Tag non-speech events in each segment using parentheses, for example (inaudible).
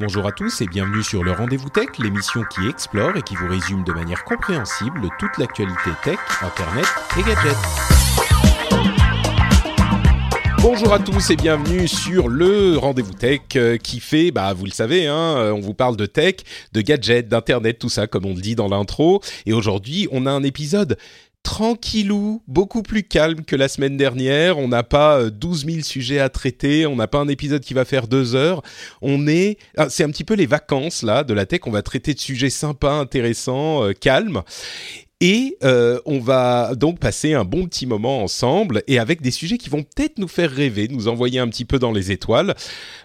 Bonjour à tous et bienvenue sur le Rendez-vous Tech, l'émission qui explore et qui vous résume de manière compréhensible toute l'actualité tech, internet et gadgets. Bonjour à tous et bienvenue sur le Rendez-vous Tech euh, qui fait, bah vous le savez, hein, euh, on vous parle de tech, de gadgets, d'internet, tout ça comme on le dit dans l'intro. Et aujourd'hui, on a un épisode tranquillou, beaucoup plus calme que la semaine dernière. On n'a pas euh, 12 000 sujets à traiter, on n'a pas un épisode qui va faire deux heures. On est, ah, c'est un petit peu les vacances là de la tech. On va traiter de sujets sympas, intéressants, euh, calmes. Et euh, on va donc passer un bon petit moment ensemble et avec des sujets qui vont peut-être nous faire rêver, nous envoyer un petit peu dans les étoiles.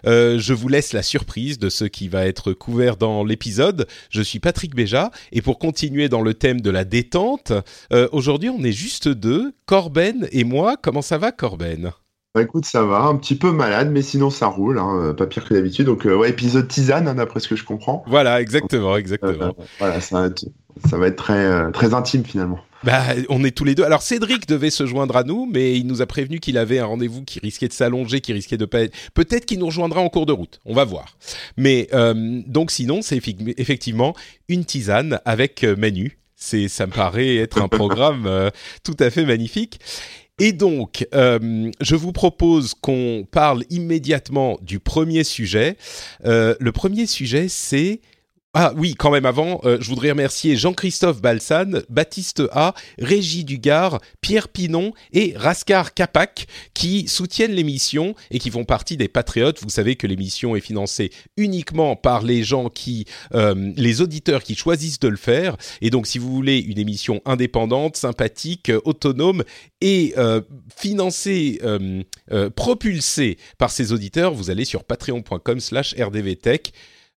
Euh, je vous laisse la surprise de ce qui va être couvert dans l'épisode. Je suis Patrick Béja et pour continuer dans le thème de la détente, euh, aujourd'hui on est juste deux, Corben et moi. Comment ça va Corben? Bah écoute, ça va, un petit peu malade, mais sinon ça roule, hein, pas pire que d'habitude. Donc euh, ouais, épisode tisane, hein, d'après ce que je comprends. Voilà, exactement, Euh, exactement. voilà, ça va être, ça va être très, euh, très intime finalement. Bah, on est tous les deux. Alors Cédric devait se joindre à nous, mais il nous a prévenu qu'il avait un rendez-vous qui risquait de s'allonger, qui risquait de pas être. Peut-être qu'il nous rejoindra en cours de route. On va voir. Mais euh, donc sinon, c'est effectivement une tisane avec euh, Manu. C'est, ça me paraît être un (laughs) programme euh, tout à fait magnifique. Et donc, euh, je vous propose qu'on parle immédiatement du premier sujet. Euh, le premier sujet, c'est ah oui, quand même avant, euh, je voudrais remercier Jean-Christophe Balsan, Baptiste A, Régis Dugard, Pierre Pinon et Rascar Capac qui soutiennent l'émission et qui font partie des patriotes. Vous savez que l'émission est financée uniquement par les gens qui, euh, les auditeurs qui choisissent de le faire. Et donc, si vous voulez une émission indépendante, sympathique, euh, autonome et financée, propulsée par ces auditeurs, vous allez sur patreon.com/rdvtech.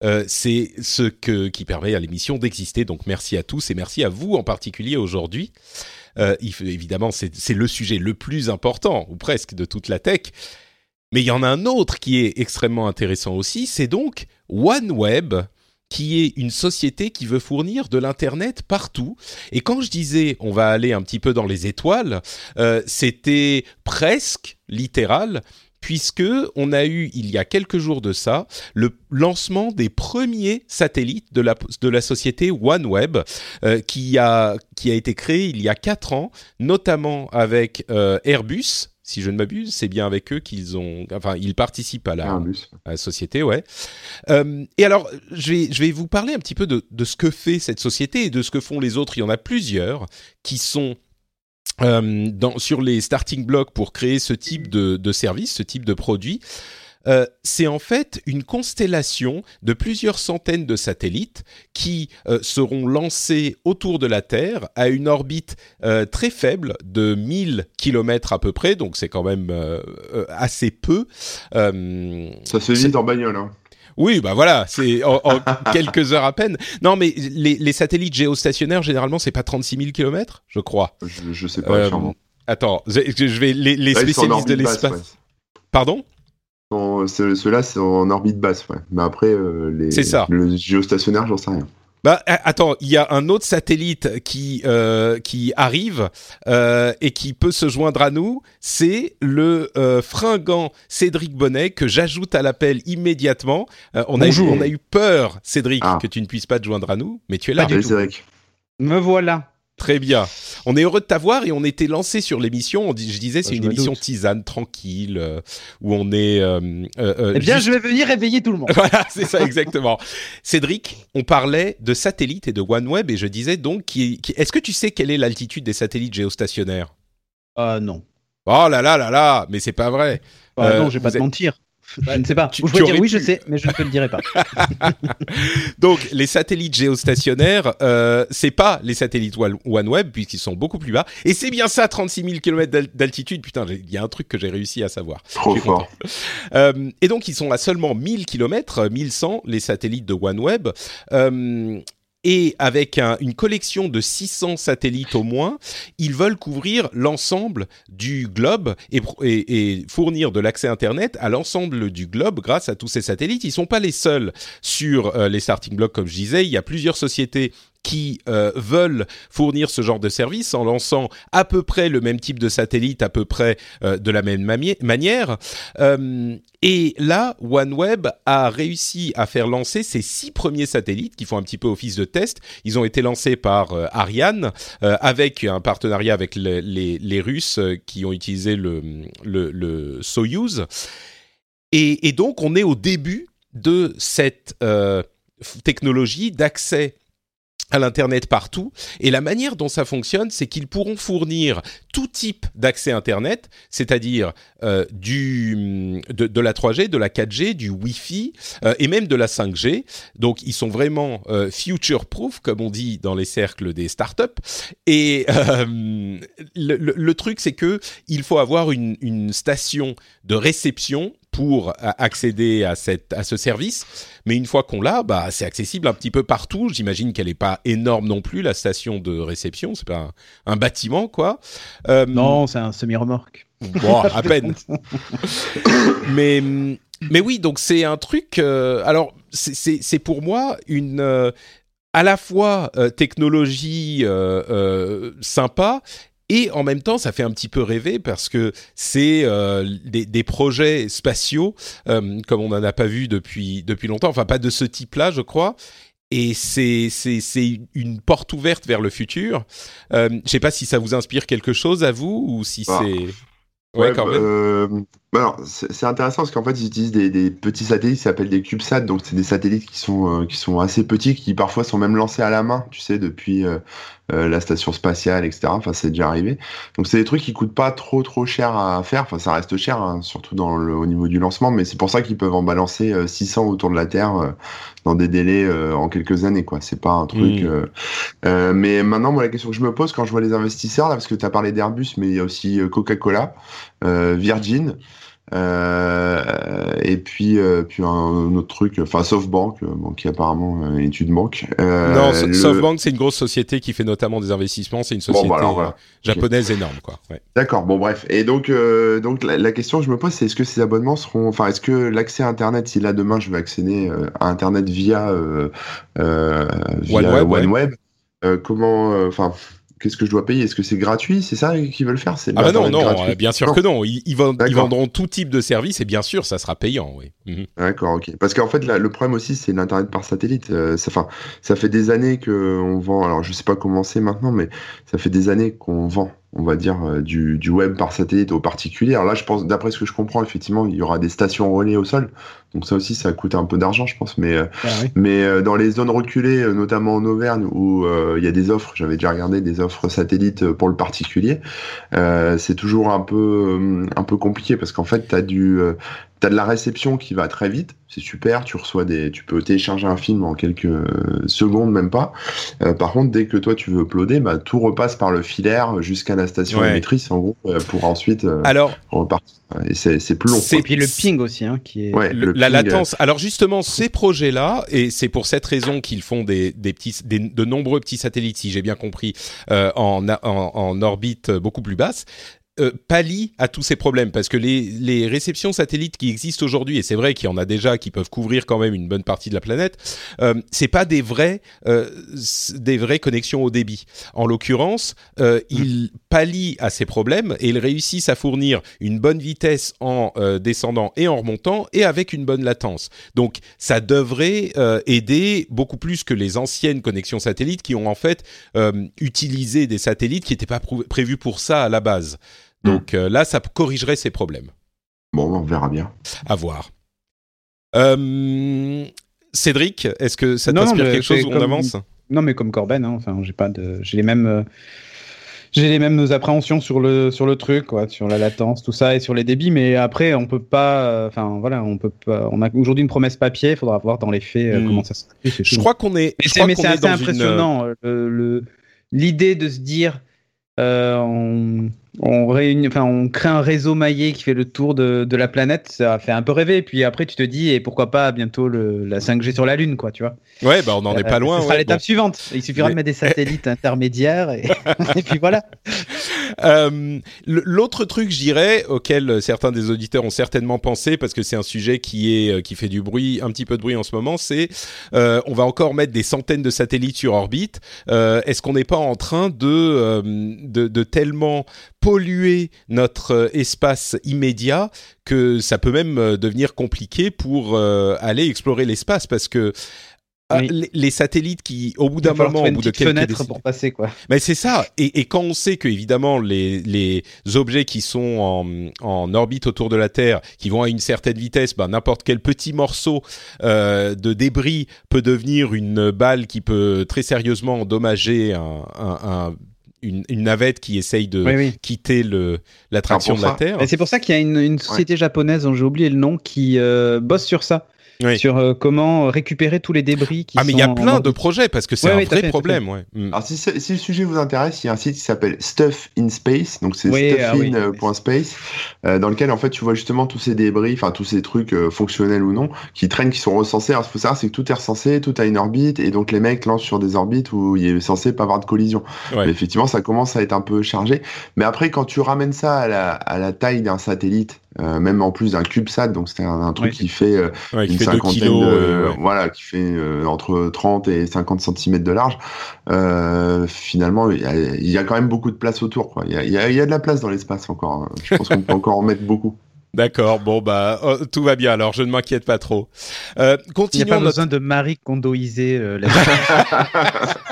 Euh, c'est ce qui permet à l'émission d'exister. Donc merci à tous et merci à vous en particulier aujourd'hui. Euh, évidemment, c'est c'est le sujet le plus important, ou presque, de toute la tech. Mais il y en a un autre qui est extrêmement intéressant aussi, c'est donc OneWeb, qui est une société qui veut fournir de l'Internet partout. Et quand je disais on va aller un petit peu dans les étoiles, euh, c'était presque littéral, puisque on a eu, il y a quelques jours de ça, le lancement des premiers satellites de la, de la société OneWeb, euh, qui, a, qui a été créé il y a quatre ans, notamment avec euh, Airbus. Si je ne m'abuse, c'est bien avec eux qu'ils ont, enfin, ils participent à la, Airbus. à la société, ouais. Euh, et alors, je vais, je vais vous parler un petit peu de, de ce que fait cette société et de ce que font les autres. Il y en a plusieurs qui sont euh, dans, sur les starting blocks pour créer ce type de, de service, ce type de produit. Euh, c'est en fait une constellation de plusieurs centaines de satellites qui euh, seront lancés autour de la Terre à une orbite euh, très faible de 1000 km à peu près, donc c'est quand même assez peu. Ça se vide en bagnole. Hein. Oui, bah voilà, c'est en, en (laughs) quelques heures à peine. Non, mais les, les satellites géostationnaires, généralement, c'est pas 36 000 km, je crois. Je, je sais pas, Euh. Attends, je je vais les, Là, spécialistes de l'espace. ouais. Pardon? Ceux-là, c'est en orbite basse, ouais. Mais après, euh, les, C'est ça. le géostationnaire, j'en sais rien. Bah attends, il y a un autre satellite qui euh, qui arrive euh, et qui peut se joindre à nous. C'est le euh, fringant Cédric Bonnet que j'ajoute à l'appel immédiatement. Euh, on a eu, on a eu peur, Cédric, Ah. que tu ne puisses pas te joindre à nous, mais tu es là. Du Salut, tout. Cédric. Me voilà. Très bien. On est heureux de t'avoir et on était lancé sur l'émission. Je disais, c'est Bah, je une émission doute. tisane, tranquille, euh, où on est. euh, euh, Eh bien, juste- je vais venir réveiller tout le monde. (laughs) Voilà, c'est ça exactement. Cédric, on parlait de satellites et de OneWeb et je disais donc, qui, qui- est-ce que tu sais quelle est l'altitude des satellites géostationnaires? Ah non. Oh là là là là, mais c'est pas vrai. Ah non, je vais pas te êtes- mentir. Je ne sais pas. tu- je tu dire oui, pu. je sais, mais je ne te le dirai pas. (laughs) Donc, les satellites géostationnaires, euh, c'est pas les satellites One- OneWeb, puisqu'ils sont beaucoup plus bas. Et c'est bien ça, 36 000 km d'al- d'altitude. Putain, il y a un truc que j'ai réussi à savoir. Trop fort. Euh, et donc, ils sont à seulement 1000 km, 1100, les satellites de OneWeb. Euh, et avec un- une collection de 600 satellites au moins, ils veulent couvrir l'ensemble du globe et, fournir de l'accès Internet à l'ensemble du globe grâce à tous ces satellites. Ils sont pas les seuls sur euh, les starting blocks, comme je disais. Il y a plusieurs sociétés qui euh, veulent fournir ce genre de service en lançant à peu près le même type de satellite, à peu près euh, de la même manière. Euh, et là, OneWeb a réussi à faire lancer ces six premiers satellites qui font un petit peu office de test. Ils ont été lancés par Ariane avec un partenariat avec le- les, Russes qui ont utilisé le, le, Soyuz. Et, donc, on est au début de cette technologie d'accès à l'internet partout. Et la manière dont ça fonctionne c'est qu'ils pourront fournir tout type d'accès internet c'est-à-dire euh, du de, la 3G de la 4G du Wi-Fi euh, et même de la 5G donc ils sont vraiment euh, future proof comme on dit dans les cercles des startups. Et le, truc c'est que il faut avoir une station de réception pour accéder à, cette, à ce service. Mais une fois qu'on l'a, bah, c'est accessible un petit peu partout. J'imagine qu'elle n'est pas énorme non plus, la station de réception. C'est pas un, un bâtiment, quoi. Euh, Non, c'est un semi-remorque. Bon, à peine. (laughs) mais, mais oui, donc c'est un truc. euh, alors, c'est- pour moi une. euh, à la fois technologie sympa et en même temps ça fait un petit peu rêver parce que c'est euh, des, des projets spatiaux euh, comme on n'en a pas vu depuis, depuis longtemps, enfin pas de ce type-là je crois. Et c'est c'est c'est une porte ouverte vers le futur. Euh, je sais pas si ça vous inspire quelque chose à vous ou si Bah, c'est ouais, Ouais, Corben euh, bah alors, c'est intéressant parce qu'en fait, ils utilisent des, des petits satellites qui s'appellent des CubeSats. Donc, c'est des satellites qui sont, euh, qui sont assez petits, qui parfois sont même lancés à la main, tu sais, depuis euh, euh, la station spatiale, etc. Enfin, c'est déjà arrivé. Donc, c'est des trucs qui coûtent pas trop, trop cher à faire. Enfin, ça reste cher, hein, surtout dans le, au niveau du lancement, mais c'est pour ça qu'ils peuvent en balancer euh, 600 autour de la Terre euh, dans des délais euh, en quelques années, quoi. C'est pas un truc. Mm. euh, euh, mais maintenant, moi, la question que je me pose quand je vois les investisseurs, là, parce que tu as parlé d'Airbus, mais il y a aussi euh, Coca-Cola, euh, Virgin, euh, et puis, euh, puis un, un autre truc, enfin SoftBank, euh, bon, qui apparemment euh, est une banque. Euh, Non, le- SoftBank, c'est une grosse société qui fait notamment des investissements. C'est une Bon, société bah, alors, voilà. euh, japonaise énorme, quoi. Ouais. D'accord, bon bref. Et donc, euh, donc la, la question que je me pose, c'est est-ce que ces abonnements seront, enfin, est-ce que l'accès à Internet, si là demain je veux accéder euh, à Internet via, euh, euh, via OneWeb, ouais. Euh, comment, euh, enfin, qu'est-ce que je dois payer? Est-ce que c'est gratuit? C'est ça qu'ils veulent faire? Ah bah non, non, euh, bien sûr Non. que non. Ils, vendront tout type de service et bien sûr, ça sera payant, oui. Mhm. D'accord, ok. Parce qu'en fait, là, le problème aussi, c'est l'internet par satellite. Euh, ça, fait des années que on vend. Alors, je sais pas comment c'est maintenant, mais ça fait des années qu'on vend, on va dire, euh, du, du web par satellite aux particuliers. Alors là, je pense, d'après ce que je comprends, effectivement, il y aura des stations relais au sol. Donc ça aussi, ça coûte un peu d'argent, je pense. Mais, euh, Ah oui. mais euh, dans les zones reculées, notamment en Auvergne, où euh, il y a des offres, j'avais déjà regardé des offres satellites pour le particulier, euh, c'est toujours un peu, un peu compliqué parce qu'en fait, tu as du, T'as de la réception qui va très vite, c'est super. Tu reçois des, tu peux télécharger un film en quelques secondes, même pas. Euh, par contre, dès que toi tu veux uploader, bah, tout repasse par le filaire jusqu'à la station Ouais. émettrice, en gros, euh, pour ensuite euh, Alors, repartir. Et c'est c'est plus long. C'est- Et puis le ping aussi, hein, qui est. Ouais, le- le la ping, euh, latence. Alors justement, ces projets-là, et c'est pour cette raison qu'ils font des, des petits, des- de nombreux petits satellites, si j'ai bien compris, euh, en, a- en, en orbite beaucoup plus basse. Euh, pallie à tous ces problèmes parce que les, les réceptions satellites qui existent aujourd'hui et c'est vrai qu'il y en a déjà qui peuvent couvrir quand même une bonne partie de la planète euh, c'est pas des vrais euh, des vraies connexions au débit. En l'occurrence euh, ils pallient à ces problèmes et ils réussissent à fournir une bonne vitesse en euh, descendant et en remontant et avec une bonne latence. Donc ça devrait euh, aider beaucoup plus que les anciennes connexions satellites qui ont en fait euh, utilisé des satellites qui n'étaient pas prévus pour ça à la base donc euh, là, ça corrigerait ces problèmes. Bon, on verra bien. À voir. Euh, Cédric, est-ce que ça t'inspire quelque chose où on avance Non, mais comme Corben, hein, enfin, j'ai pas de, j'ai les mêmes, euh, J'ai les mêmes appréhensions sur le sur le truc, quoi, sur la latence, tout ça, et sur les débits. Mais après, on peut pas. euh, Enfin, voilà, on peut pas. On a aujourd'hui une promesse papier. Il faudra voir dans les faits euh, Hmm. comment ça se c'est Je crois qu'on est. Mais c'est assez dans une- impressionnant. euh, le- le- L'idée de se dire, euh, on, on, réunit, enfin, on crée un réseau maillé qui fait le tour de, de la planète, ça fait un peu rêver. Puis après, tu te dis, et pourquoi pas bientôt le, la 5G sur la Lune, quoi, tu vois. Ouais, bah on n'en est pas Euh, loin. Ce sera l'étape bon. suivante. Il suffira Mais- de mettre des satellites (laughs) intermédiaires et, (laughs) et puis voilà. Euh, L'autre truc, je dirais, auquel certains des auditeurs ont certainement pensé, parce que c'est un sujet qui est euh, qui fait du bruit, un petit peu de bruit en ce moment, c'est euh, on va encore mettre des centaines de satellites sur orbite. Est-ce qu'on n'est pas en train de, de tellement polluer notre espace immédiat que ça peut même devenir compliqué pour aller explorer l'espace, parce que Oui. les, les satellites qui, au bout d'un moment, au bout de quelques fenêtre décennies- pour passer, quoi. mais c'est ça. Et, et quand on sait que évidemment les, les objets qui sont en, en orbite autour de la Terre, qui vont à une certaine vitesse, ben, n'importe quel petit morceau euh, de débris peut devenir une balle qui peut très sérieusement endommager un, un- un- une, une navette qui essaye de Oui, oui. quitter le l'attraction pour de la. Terre. Et c'est pour ça qu'il y a une, une société japonaise dont j'ai oublié le nom qui euh, bosse sur ça, Oui. sur euh, comment récupérer tous les débris qui Ah mais il y a plein de projets parce que c'est Ouais, un vrai fait, problème. Ouais. Mm. Alors si, si le sujet vous intéresse, il y a un site qui s'appelle Stuff in Space, donc c'est Oui, ah oui. stuffin.space, euh, dans lequel en fait tu vois justement tous ces débris, enfin tous ces trucs euh, fonctionnels ou non, qui traînent, qui sont recensés. Alors ce qu'il faut savoir, c'est que tout est recensé, tout a une orbite, et donc les mecs lancent sur des orbites où il est censé pas avoir de collision. Ouais. Mais effectivement, ça commence à être un peu chargé. Mais après, quand tu ramènes ça à la, à la taille d'un satellite, euh, même en plus d'un CubeSat, donc c'est un, un truc qui fait euh, Ouais, qui une fait 2 cinquantaine kilos. de, ouais. voilà, qui fait euh, entre 30 et 50 cm de large. Euh, finalement, il y, a, il y a quand même beaucoup de place autour. Quoi. Il, y a, il, y a, il y a de la place dans l'espace encore. hein. Je pense qu'on peut encore en mettre beaucoup. D'accord, bon bah oh, tout va bien alors, je ne m'inquiète pas trop. Euh, Il n'y a continuons pas notre- besoin de Marie condoiser euh, la (laughs)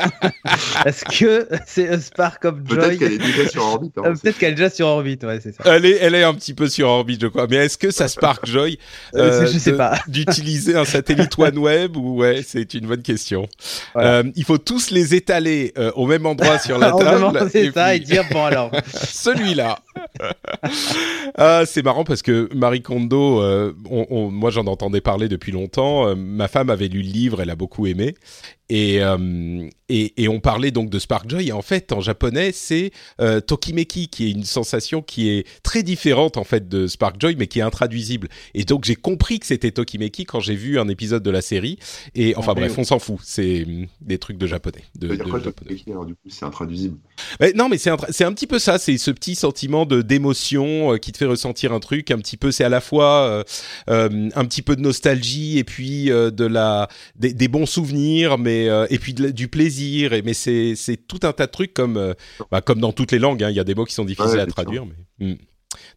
Est-ce que c'est a Spark of Joy Peut-être qu'elle est déjà sur (laughs) orbite. hein, Euh, Peut-être qu'elle est déjà sur orbite, ouais, c'est ça. Elle est, elle est un petit peu sur orbite, je crois. Mais est-ce que ça Spark Joy Euh, je sais de- pas. (laughs) d'utiliser un satellite OneWeb ou ouais, c'est une bonne question. Voilà. Euh, il faut tous les étaler euh, au même endroit sur la table. c'est ça et dire bon alors. celui-là. (laughs) ah, c'est marrant parce que Marie Kondo, euh, on- on- moi j'en entendais parler depuis longtemps. Euh, ma femme avait lu le livre, elle a beaucoup aimé. Et, euh, et, et on parlait donc de Spark Joy. Et en fait, en japonais, c'est euh, Tokimeki, qui est une sensation qui est très différente en fait de Spark Joy, mais qui est intraduisible. Et donc j'ai compris que c'était Tokimeki quand j'ai vu un épisode de la série. Et enfin Ah, bref, oui. on s'en fout. C'est hum, des trucs de japonais. De, Ça veut dire de quoi, japonais. Tokimeki, alors du coup, c'est intraduisible? Non, mais c'est un, c'est un petit peu ça. C'est ce petit sentiment de d'émotion euh, qui te fait ressentir un truc. Un petit peu, c'est à la fois euh, euh, un petit peu de nostalgie et puis euh, de la des, des bons souvenirs, mais euh, et puis de du plaisir. Et mais c'est tout un tas de trucs comme euh, bah, comme dans toutes les langues. hein. Il y a des mots qui sont difficiles Ouais, à traduire, mais. hmm.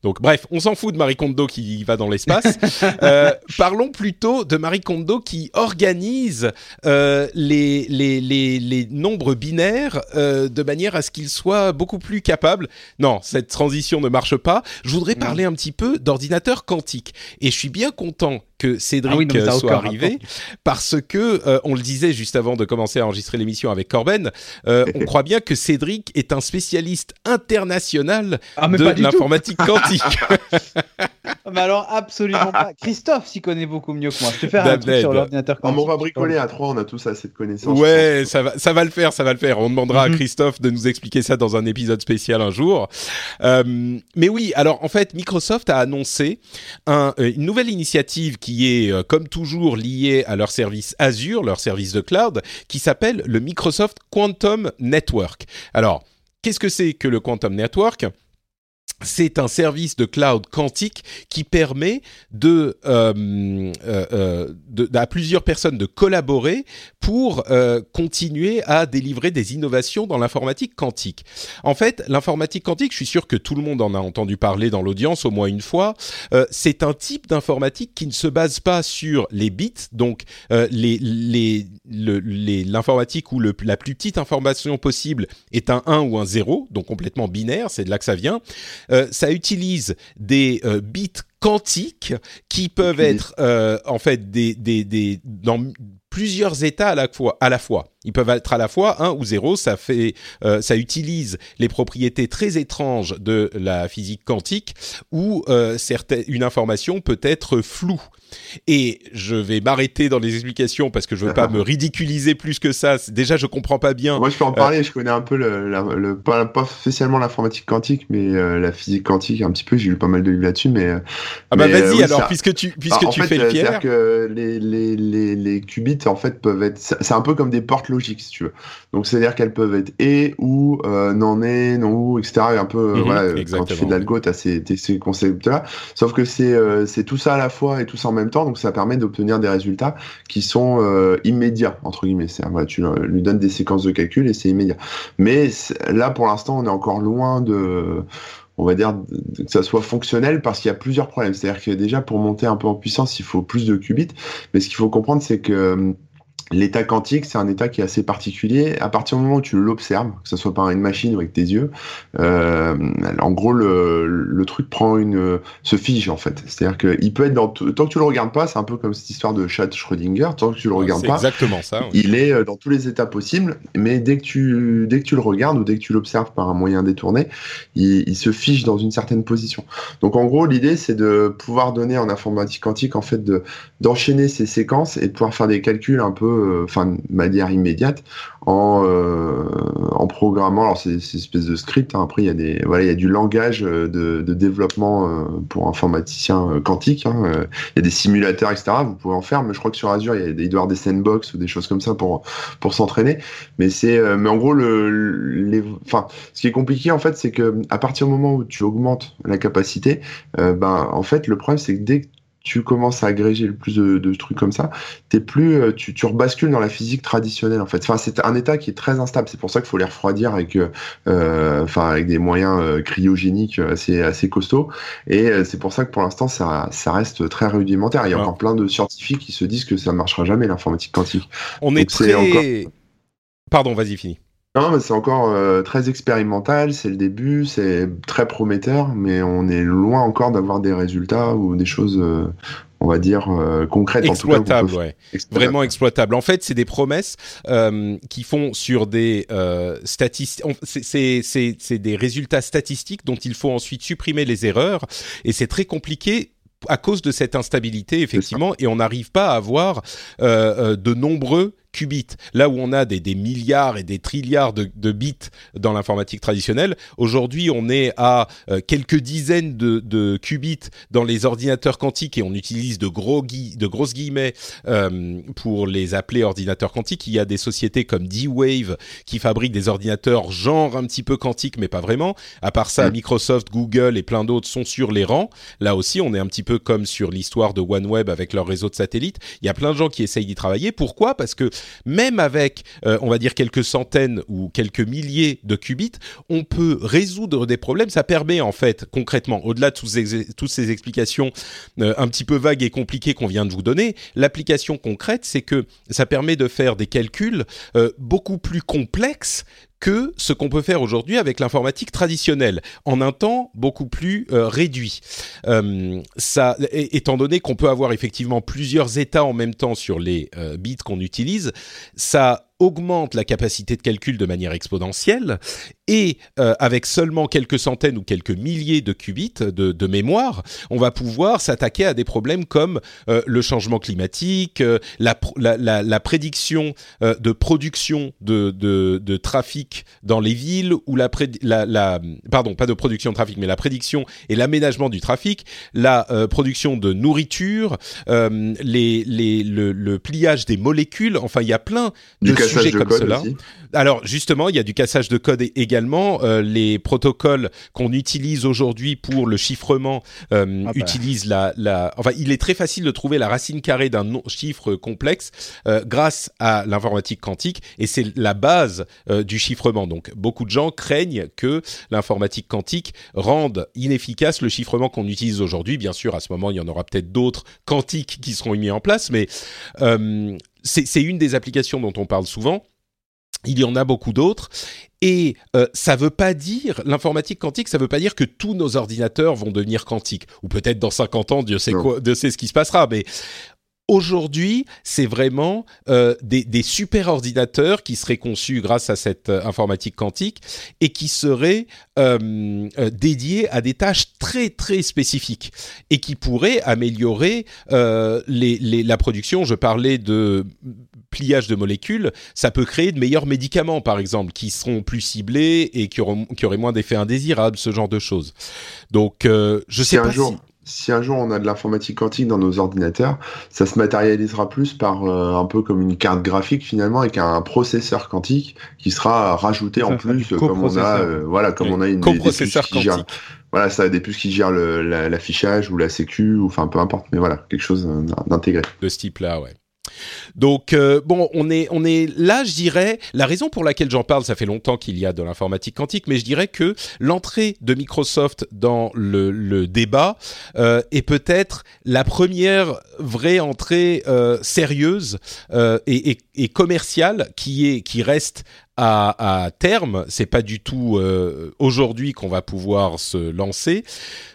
Donc bref, on s'en fout de Marie Kondo qui va dans l'espace. (laughs) Euh, parlons plutôt de Marie Kondo qui organise euh, les, les, les, les nombres binaires euh, de manière à ce qu'ils soient beaucoup plus capables. Non, cette transition ne marche pas. Je voudrais Non. parler un petit peu d'ordinateur quantique. Et je suis bien content que Cédric Ah oui, non, euh, soit arrivé parce que euh, on le disait juste avant de commencer à enregistrer l'émission avec Corben, euh, on croit bien que Cédric est un spécialiste international Ah de l'informatique quantique. (laughs) Ah, Mais alors absolument pas. (laughs) Christophe s'y connaît beaucoup mieux que moi. Je te faire un truc sur l'ordinateur on va bricoler à trois, on a tous assez de connaissances. Ouais, ça va, ça va le faire, ça va le faire. On demandera à Mhm. Christophe de nous expliquer ça dans un épisode spécial un jour. Euh, mais oui, alors en fait, Microsoft a annoncé un- euh, une nouvelle initiative qui est, euh, comme toujours, liée à leur service Azure, leur service de cloud, qui s'appelle le Microsoft Quantum Network. Alors, qu'est-ce que c'est que le Quantum Network? C'est un service de cloud quantique qui permet de, euh, euh, euh, de- à plusieurs personnes de collaborer pour euh, continuer à délivrer des innovations dans l'informatique quantique. En fait, l'informatique quantique, je suis sûr que tout le monde en a entendu parler dans l'audience au moins une fois. euh, c'est un type d'informatique qui ne se base pas sur les bits, donc euh, les, les, le- les- l'informatique où le, la plus petite information possible est un 1 ou un 0, donc complètement binaire, c'est de là que ça vient. Euh, ça utilise des euh, bits quantiques qui peuvent être euh, en fait des, des, des dans plusieurs états à la fois. À la fois. Ils peuvent être à la fois 1 ou 0, ça, fait, euh, ça utilise les propriétés très étranges de la physique quantique où euh, certaines, une information peut être floue. Et je vais m'arrêter dans les explications parce que je veux pas (laughs) me ridiculiser plus que ça. Déjà, je comprends pas bien. Moi, je peux en parler. je connais un peu le, le, pas, pas, spécialement l'informatique quantique, mais euh, la physique quantique un petit peu. J'ai lu pas mal de livres là-dessus, mais. ah bah vas-y alors, puisque tu puisque bah, tu fais le pierre. que les, les, les, les qubits en fait peuvent être. C'est un peu comme des portes logiques, si tu veux. Donc c'est-à-dire qu'elles peuvent être et ou euh, non et non ou etc. un peu mhm, voilà, quand tu fais de l'algo, t'as ces, ces concepts-là. Sauf que c'est euh, c'est tout ça à la fois et tout ça en même temps, donc ça permet d'obtenir des résultats qui sont euh, immédiats entre guillemets. C'est voilà, tu lui donnes des séquences de calcul et c'est immédiat. Mais là pour l'instant, on est encore loin de on va dire que ça soit fonctionnel parce qu'il y a plusieurs problèmes. C'est-à-dire que déjà pour monter un peu en puissance, il faut plus de qubits. Mais ce qu'il faut comprendre, c'est que L'état quantique, c'est un état qui est assez particulier. À partir du moment où tu l'observes, que ce soit par une machine ou avec tes yeux, euh, en gros, le, le, truc prend une, se fige en fait. C'est-à-dire qu'il peut être dans tant que tu le regardes pas, c'est un peu comme cette histoire de chat Schrödinger. Tant que tu le regardes pas, exactement ça. Il est euh, dans tous les états possibles, mais dès que tu dès que tu le regardes ou dès que tu l'observes par un moyen détourné, il, il, se fige dans une certaine position. Donc en gros, l'idée c'est de pouvoir donner en informatique quantique en fait de d'enchaîner ces séquences et de pouvoir faire des calculs un peu euh, enfin de manière immédiate en euh, en programmant alors c'est une espèce de script hein. après il y a des voilà il y a du langage euh, de, de développement pour informaticien quantique hein. il y a des simulateurs etc vous pouvez en faire mais je crois que sur Azure il, y a il doit y avoir des sandbox ou des choses comme ça pour pour s'entraîner mais c'est mais en gros le les enfin ce qui est compliqué en fait c'est que à partir du moment où tu augmentes la capacité ben en fait le problème c'est que dès que tu commences à agréger le plus de, trucs comme ça, t'es plus, euh, tu, tu rebascules dans la physique traditionnelle en fait. Enfin, c'est un état qui est très instable. C'est pour ça qu'il faut les refroidir avec, euh, euh, enfin, avec des moyens cryogéniques assez, assez costauds. Et c'est pour ça que pour l'instant, ça, ça reste très rudimentaire. Il y a encore plein de scientifiques qui se disent que ça ne marchera jamais l'informatique quantique. On est très. Pardon, vas-y, fini. Non, mais c'est encore euh, très expérimental, c'est le début, c'est très prometteur, mais on est loin encore d'avoir des résultats ou des choses, euh, on va dire, euh, concrètes. Exploitables, ouais. Vraiment exploitables. En fait, c'est des promesses qui font sur des statistiques. C'est des résultats statistiques dont il faut ensuite supprimer les erreurs, et c'est très compliqué à cause de cette instabilité, effectivement, et on n'arrive pas à avoir de nombreux qubits. Là où on a des, milliards et des trilliards de, bits dans l'informatique traditionnelle, aujourd'hui on est à euh, quelques dizaines de, qubits dans les ordinateurs quantiques et on utilise de, gros de grosses guillemets euh, pour les appeler ordinateurs quantiques. Il y a des sociétés comme D-Wave qui fabriquent des ordinateurs genre un petit peu quantiques mais pas vraiment. À part ça, mm. Microsoft, Google et plein d'autres sont sur les rangs. Là aussi, on est un petit peu comme sur l'histoire de OneWeb avec leur réseau de satellites. Il y a plein de gens qui essayent d'y travailler. Pourquoi? Parce que même avec, euh, on va dire, quelques centaines ou quelques milliers de qubits, on peut résoudre des problèmes. Ça permet, en fait, concrètement, au-delà de toutes ces, explications euh, un petit peu vagues et compliquées qu'on vient de vous donner, l'application concrète, c'est que ça permet de faire des calculs euh, beaucoup plus complexes que ce qu'on peut faire aujourd'hui avec l'informatique traditionnelle, en un temps beaucoup plus euh, réduit. Euh, ça, étant donné qu'on peut avoir effectivement plusieurs états en même temps sur les euh, bits qu'on utilise, ça augmente la capacité de calcul de manière exponentielle et euh, avec seulement quelques centaines ou quelques milliers de qubits de, de mémoire, on va pouvoir s'attaquer à des problèmes comme euh, le changement climatique, euh, la, la, la, prédiction de production de, de, de, trafic dans les villes ou la, la, pardon pas de production de trafic mais la prédiction et l'aménagement du trafic, la production de nourriture, les, les, le, le, pliage des molécules, enfin il y a plein de sujets comme cela. Alors justement, il y a du cassage de code également. Euh, les protocoles qu'on utilise aujourd'hui pour le chiffrement euh, ah bah. utilisent la, la. Enfin, il est très facile de trouver la racine carrée d'un chiffre complexe euh, grâce à l'informatique quantique, et c'est la base du chiffrement. Donc, beaucoup de gens craignent que l'informatique quantique rende inefficace le chiffrement qu'on utilise aujourd'hui. Bien sûr, à ce moment, il y en aura peut-être d'autres quantiques qui seront mis en place, mais euh, c'est une des applications dont on parle souvent. Il y en a beaucoup d'autres. Et euh, ça veut pas dire, l'informatique quantique, ça veut pas dire que tous nos ordinateurs vont devenir quantiques. Ou peut-être dans 50 ans, Dieu sait, quoi, Dieu sait ce qui se passera. Mais Aujourd'hui, c'est vraiment euh, des, des, super ordinateurs qui seraient conçus grâce à cette euh, informatique quantique et qui seraient euh, dédiés à des tâches très très spécifiques et qui pourraient améliorer les, les, la production. Je parlais de pliage de molécules, ça peut créer de meilleurs médicaments, par exemple, qui seront plus ciblés et qui, auront, qui auraient moins d'effets indésirables, ce genre de choses. Donc, euh, je sais Si un pas jour- si si un jour on a de l'informatique quantique dans nos ordinateurs, ça se matérialisera plus par euh, un peu comme une carte graphique finalement avec un processeur quantique qui sera rajouté en plus comme on a euh, voilà comme Oui. on a une des- des puces coprocesseur quantique. voilà ça a des puces qui gèrent la- l'affichage ou la sécu ou enfin peu importe mais voilà quelque chose d'intégré. de ce type-là, ouais. Donc euh, bon, on est on est là, je dirais. La raison pour laquelle j'en parle, ça fait longtemps qu'il y a de l'informatique quantique, mais je dirais que l'entrée de Microsoft dans le, le débat euh, est peut-être la première vraie entrée euh, sérieuse euh, et, et, et commerciale qui est qui reste à, terme. C'est pas du tout euh, aujourd'hui qu'on va pouvoir se lancer,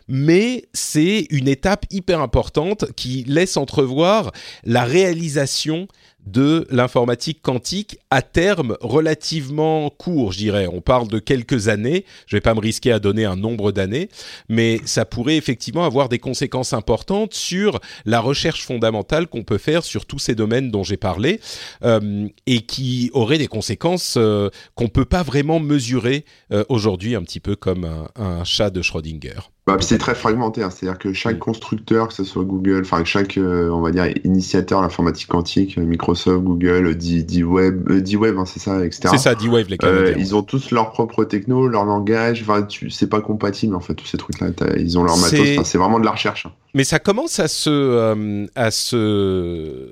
mais c'est une étape hyper importante qui laisse entrevoir la réalisation de l'informatique quantique à terme relativement court, je dirais. On parle de quelques années. Je vais pas me risquer à donner un nombre d'années, mais ça pourrait effectivement avoir des conséquences importantes sur la recherche fondamentale qu'on peut faire sur tous ces domaines dont j'ai parlé euh, et qui auraient des conséquences euh, qu'on peut pas vraiment mesurer euh, aujourd'hui, un petit peu comme un, un chat de Schrödinger. Bah, c'est très fragmenté, hein. c'est-à-dire que chaque Mm. constructeur, que ce soit Google, enfin chaque, euh, on va dire, initiateur de l'informatique quantique, euh, Microsoft, Google, D- D-Web, euh, D-Web, hein, c'est ça, etc. C'est ça, D-Wave, les Euh, Canadiens. ils ont tous leur propre techno, leur langage. Enfin, tu, c'est pas compatible en fait tous ces trucs-là. Ils ont leur matos. C'est vraiment de la recherche. hein. Mais ça commence à se euh, à se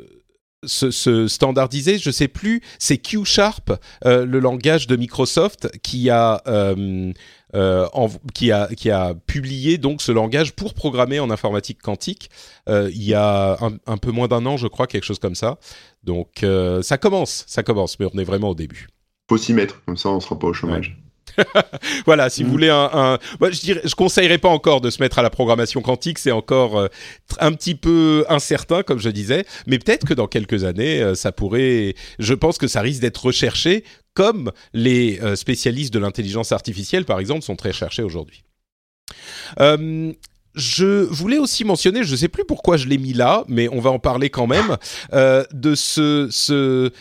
se, se standardiser, je sais plus, c'est Q Sharp, euh, le langage de Microsoft, qui a euh, euh, qui a publié donc ce langage pour programmer en informatique quantique. il y a un, peu moins d'un an, je crois, quelque chose comme ça. Donc ça commence, ça commence, mais on est vraiment au début. Faut s'y mettre, comme ça on sera pas au chômage. (laughs) Voilà, si vous Mm. voulez un, un... Moi, je dirais, je conseillerais pas encore de se mettre à la programmation quantique, c'est encore euh, un petit peu incertain, comme je disais, mais peut-être que dans quelques années, euh, ça pourrait. Je pense que ça risque d'être recherché, comme les euh, spécialistes de l'intelligence artificielle, par exemple, sont très recherchés aujourd'hui. Je voulais aussi mentionner, je ne sais plus pourquoi je l'ai mis là, mais on va en parler quand même, de ce, ce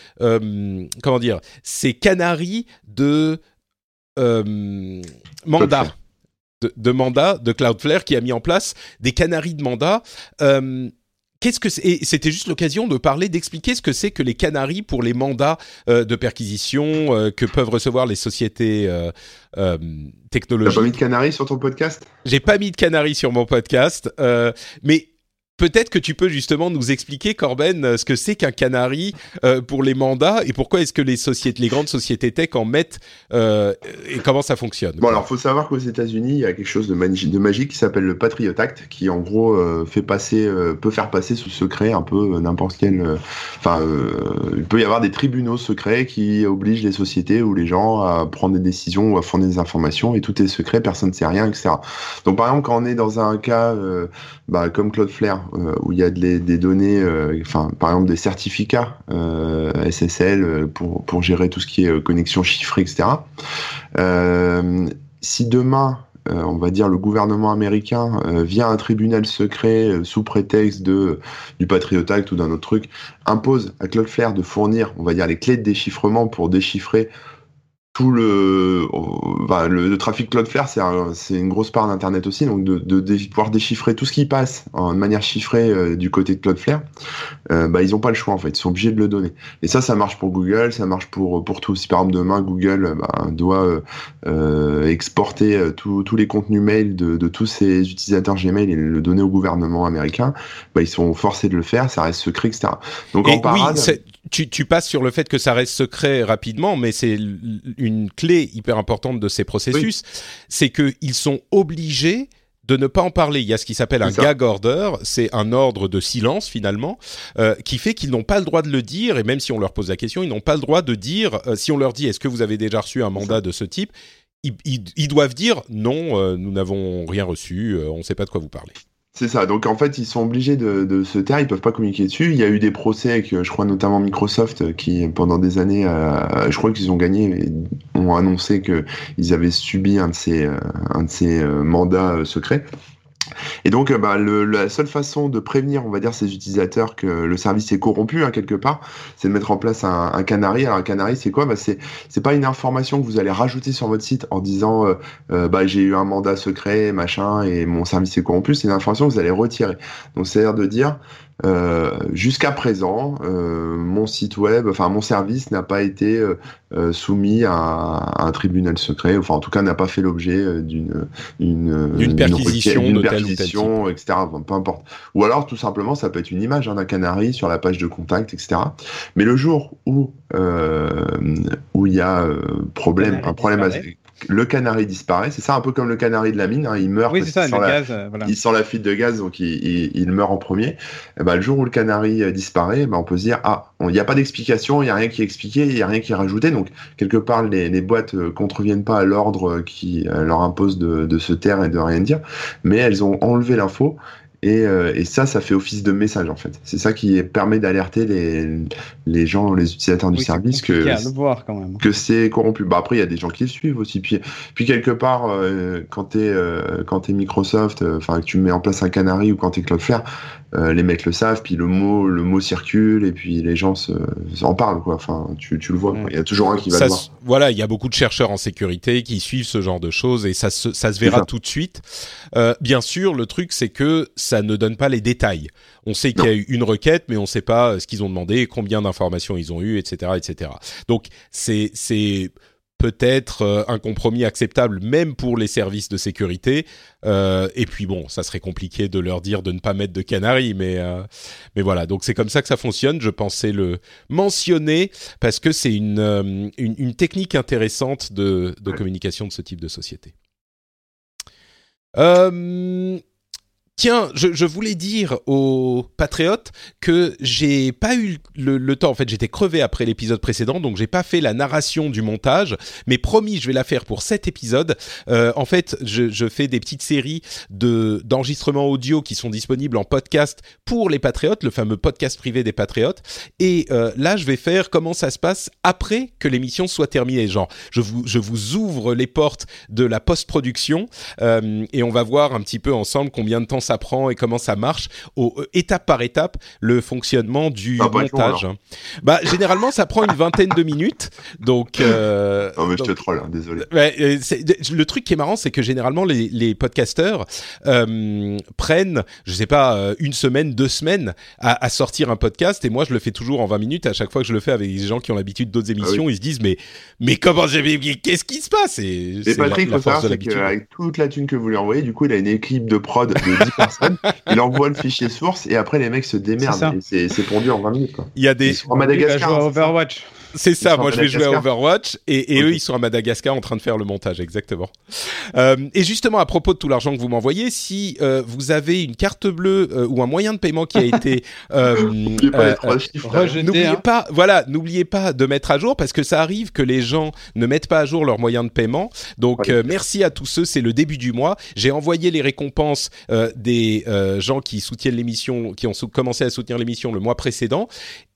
comment dire, ces canaries de euh, mandat. De, de mandat de Cloudflare qui a mis en place des canaries de mandat. Euh, Qu'est-ce que C'était juste l'occasion de parler, d'expliquer ce que c'est que les canaries pour les mandats euh, de perquisition euh, que peuvent recevoir les sociétés euh, euh, T'as technologiques. pas mis de canari sur ton podcast? J'ai pas mis de canari sur mon podcast, mais peut-être que tu peux justement nous expliquer, Corben, euh, ce que c'est qu'un canari euh, pour les mandats et pourquoi est-ce que les grandes sociétés tech en mettent euh, et comment ça fonctionne? Bon alors faut savoir qu'aux États-Unis il y a quelque chose de, magi- de magique qui s'appelle le Patriot Act qui en gros fait passer, peut faire passer sous secret un peu n'importe quel. Enfin, il peut y avoir des tribunaux secrets qui obligent les sociétés ou les gens à prendre des décisions ou à fournir des informations et tout est secret, personne ne sait rien, etc. Donc par exemple quand on est dans un cas bah, comme Cloudflare où il y a des, données, euh, enfin par exemple des certificats euh, SSL euh, pour pour gérer tout ce qui est euh, connexion chiffrée, etc. Euh, si demain, euh, on va dire le gouvernement américain euh, via un tribunal secret euh, sous prétexte de du Patriot Act ou d'un autre truc impose à Cloudflare de fournir, on va dire les clés de déchiffrement pour déchiffrer tout le, enfin, le, le trafic Cloudflare, c'est un- c'est une grosse part d'internet aussi, donc de, de, pouvoir déchiffrer tout ce qui passe en de manière chiffrée euh, du côté de Cloudflare, euh, bah ils ont pas le choix en fait, ils sont obligés de le donner. Et ça, ça marche pour Google, ça marche pour pour tout. Si par exemple demain Google euh, bah, doit euh, euh, exporter euh, tous tous les contenus mail de, de tous ses utilisateurs Gmail et le donner au gouvernement américain, bah ils sont forcés de le faire, ça reste secret, etc. Donc Et en oui, tu, tu passes sur le fait que ça reste secret rapidement, mais c'est une clé hyper importante de ces processus, c'est qu'ils sont obligés de ne pas en parler. Il y a ce qui s'appelle un ça. gag order, c'est un ordre de silence finalement, euh, qui fait qu'ils n'ont pas le droit de le dire, et même si on leur pose la question, ils n'ont pas le droit de dire, euh, si on leur dit est-ce que vous avez déjà reçu un mandat de ce type, ils, ils- ils doivent dire non, euh, nous n'avons rien reçu, on ne sait pas de quoi vous parlez. C'est ça. Donc en fait, ils sont obligés de, de, se taire. Ils peuvent pas communiquer dessus. Il y a eu des procès avec, je crois notamment Microsoft, qui pendant des années, euh, je crois qu'ils ont gagné, et ont annoncé que ils avaient subi un de ces, euh, un de ces euh, mandats secrets. Et donc, euh, bah, la seule façon de prévenir, on va dire, ces utilisateurs que le service est corrompu hein, quelque part, c'est de mettre en place un, un canary. Alors un canary, c'est quoi? Bah, c'est c'est pas une information que vous allez rajouter sur votre site en disant euh, euh, bah j'ai eu un mandat secret, machin, et mon service est corrompu. C'est une information que vous allez retirer. Donc c'est-à-dire de dire euh, jusqu'à présent, euh, mon site web, enfin mon service n'a pas été euh, soumis à, à, un tribunal secret, enfin en tout cas n'a pas fait l'objet d'une d'une perquisition, d'une perquisition, etc. peu importe. Ou alors tout simplement, ça peut être une image hein, d'un canari sur la page de contact, etc. Mais le jour où où il y a problème, un problème le canari disparaît. C'est ça, un peu comme le canari de la mine. Hein, il meurt. Oui, c'est ça, il, sent le la, gaz, euh, voilà. il sent la fuite de gaz, donc il, il, il meurt en premier. Et ben, le jour où le canari euh, disparaît, ben, on peut se dire ah, il n'y a pas d'explication, il n'y a rien qui est expliqué, il n'y a rien qui est rajouté. Donc quelque part, les, les boîtes euh, contreviennent pas à l'ordre qui leur impose de, de se taire et de rien dire, mais elles ont enlevé l'info et, euh, et, ça, ça fait office de message en fait. C'est ça qui permet d'alerter les, les gens, les utilisateurs du oui, service que que c'est corrompu. Bah après, il y a des gens qui le suivent aussi. Puis, puis quelque part, euh, quand t'es euh, quand es Microsoft, euh, enfin que tu mets en place un Canary ou quand t'es Cloudflare, euh, les mecs le savent. Puis le mot le mot circule et puis les gens se, en parlent quoi. Enfin, tu, tu le vois. Il y a toujours un qui va ça, le voir. Voilà, il y a beaucoup de chercheurs en sécurité qui suivent ce genre de choses et ça se, ça se verra ça. tout de suite. bien sûr, le truc c'est que ça ne donne pas les détails. On sait qu'il y a eu une requête, mais on ne sait pas ce qu'ils ont demandé, combien d'informations ils ont eu, etc., etc. Donc c'est c'est peut-être euh, un compromis acceptable même pour les services de sécurité. Euh, et puis bon, ça serait compliqué de leur dire de ne pas mettre de canaries, mais euh, mais voilà. Donc c'est comme ça que ça fonctionne. Je pensais le mentionner parce que c'est une, euh, une, une technique intéressante de, de communication de ce type de société. Euh, Tiens, je, voulais dire aux patriotes que j'ai pas eu le, temps. En fait, j'étais crevé après l'épisode précédent, donc j'ai pas fait la narration du montage. Mais promis, je vais la faire pour cet épisode. Euh, en fait, je, je, fais des petites séries de d'enregistrements audio qui sont disponibles en podcast pour les patriotes, le fameux podcast privé des patriotes. Et euh, là, je vais faire comment ça se passe après que l'émission soit terminée. Genre, je vous je vous ouvre les portes de la post-production euh, et on va voir un petit peu ensemble combien de temps ça prend et comment ça marche, au, euh, étape par étape, le fonctionnement du Ah, montage. long, bah, généralement, ça prend une vingtaine de minutes. Donc, euh, (laughs) Non mais donc- je te troll, hein, désolé. Ouais, euh, le truc qui est marrant, c'est que généralement les, les podcasteurs prennent, je sais pas, une semaine, deux semaines à, à sortir un podcast, et moi je le fais toujours en 20 minutes. À chaque fois que je le fais avec des gens qui ont l'habitude d'autres émissions, ils se disent mais mais comment j'ai qu'est-ce qui se passe? Et Et c'est la, Patrick, la faut force savoir, c'est qu'avec toute la thune que vous lui envoyez, du coup, il a une équipe de prod de 10 (laughs) Il envoie le fichier source et après, les mecs se démerdent. Et C'est pondu en 20 minutes. Quoi. Il y a Ils des va Madagascar. Overwatch. C'est ça, moi je vais jouer à Overwatch et, eux ils sont à Madagascar en train de faire le montage, exactement. Euh, et justement à propos de tout l'argent que vous m'envoyez, si euh, vous avez une carte bleue euh, ou un moyen de paiement qui a été (laughs) euh, N'oubliez pas euh, hein. pas, voilà, n'oubliez pas de mettre à jour parce que ça arrive que les gens ne mettent pas à jour leurs moyens de paiement. Donc Ouais. euh, merci à tous ceux, c'est le début du mois. J'ai envoyé les récompenses euh, des euh, gens qui soutiennent l'émission, qui ont commencé à soutenir l'émission le mois précédent,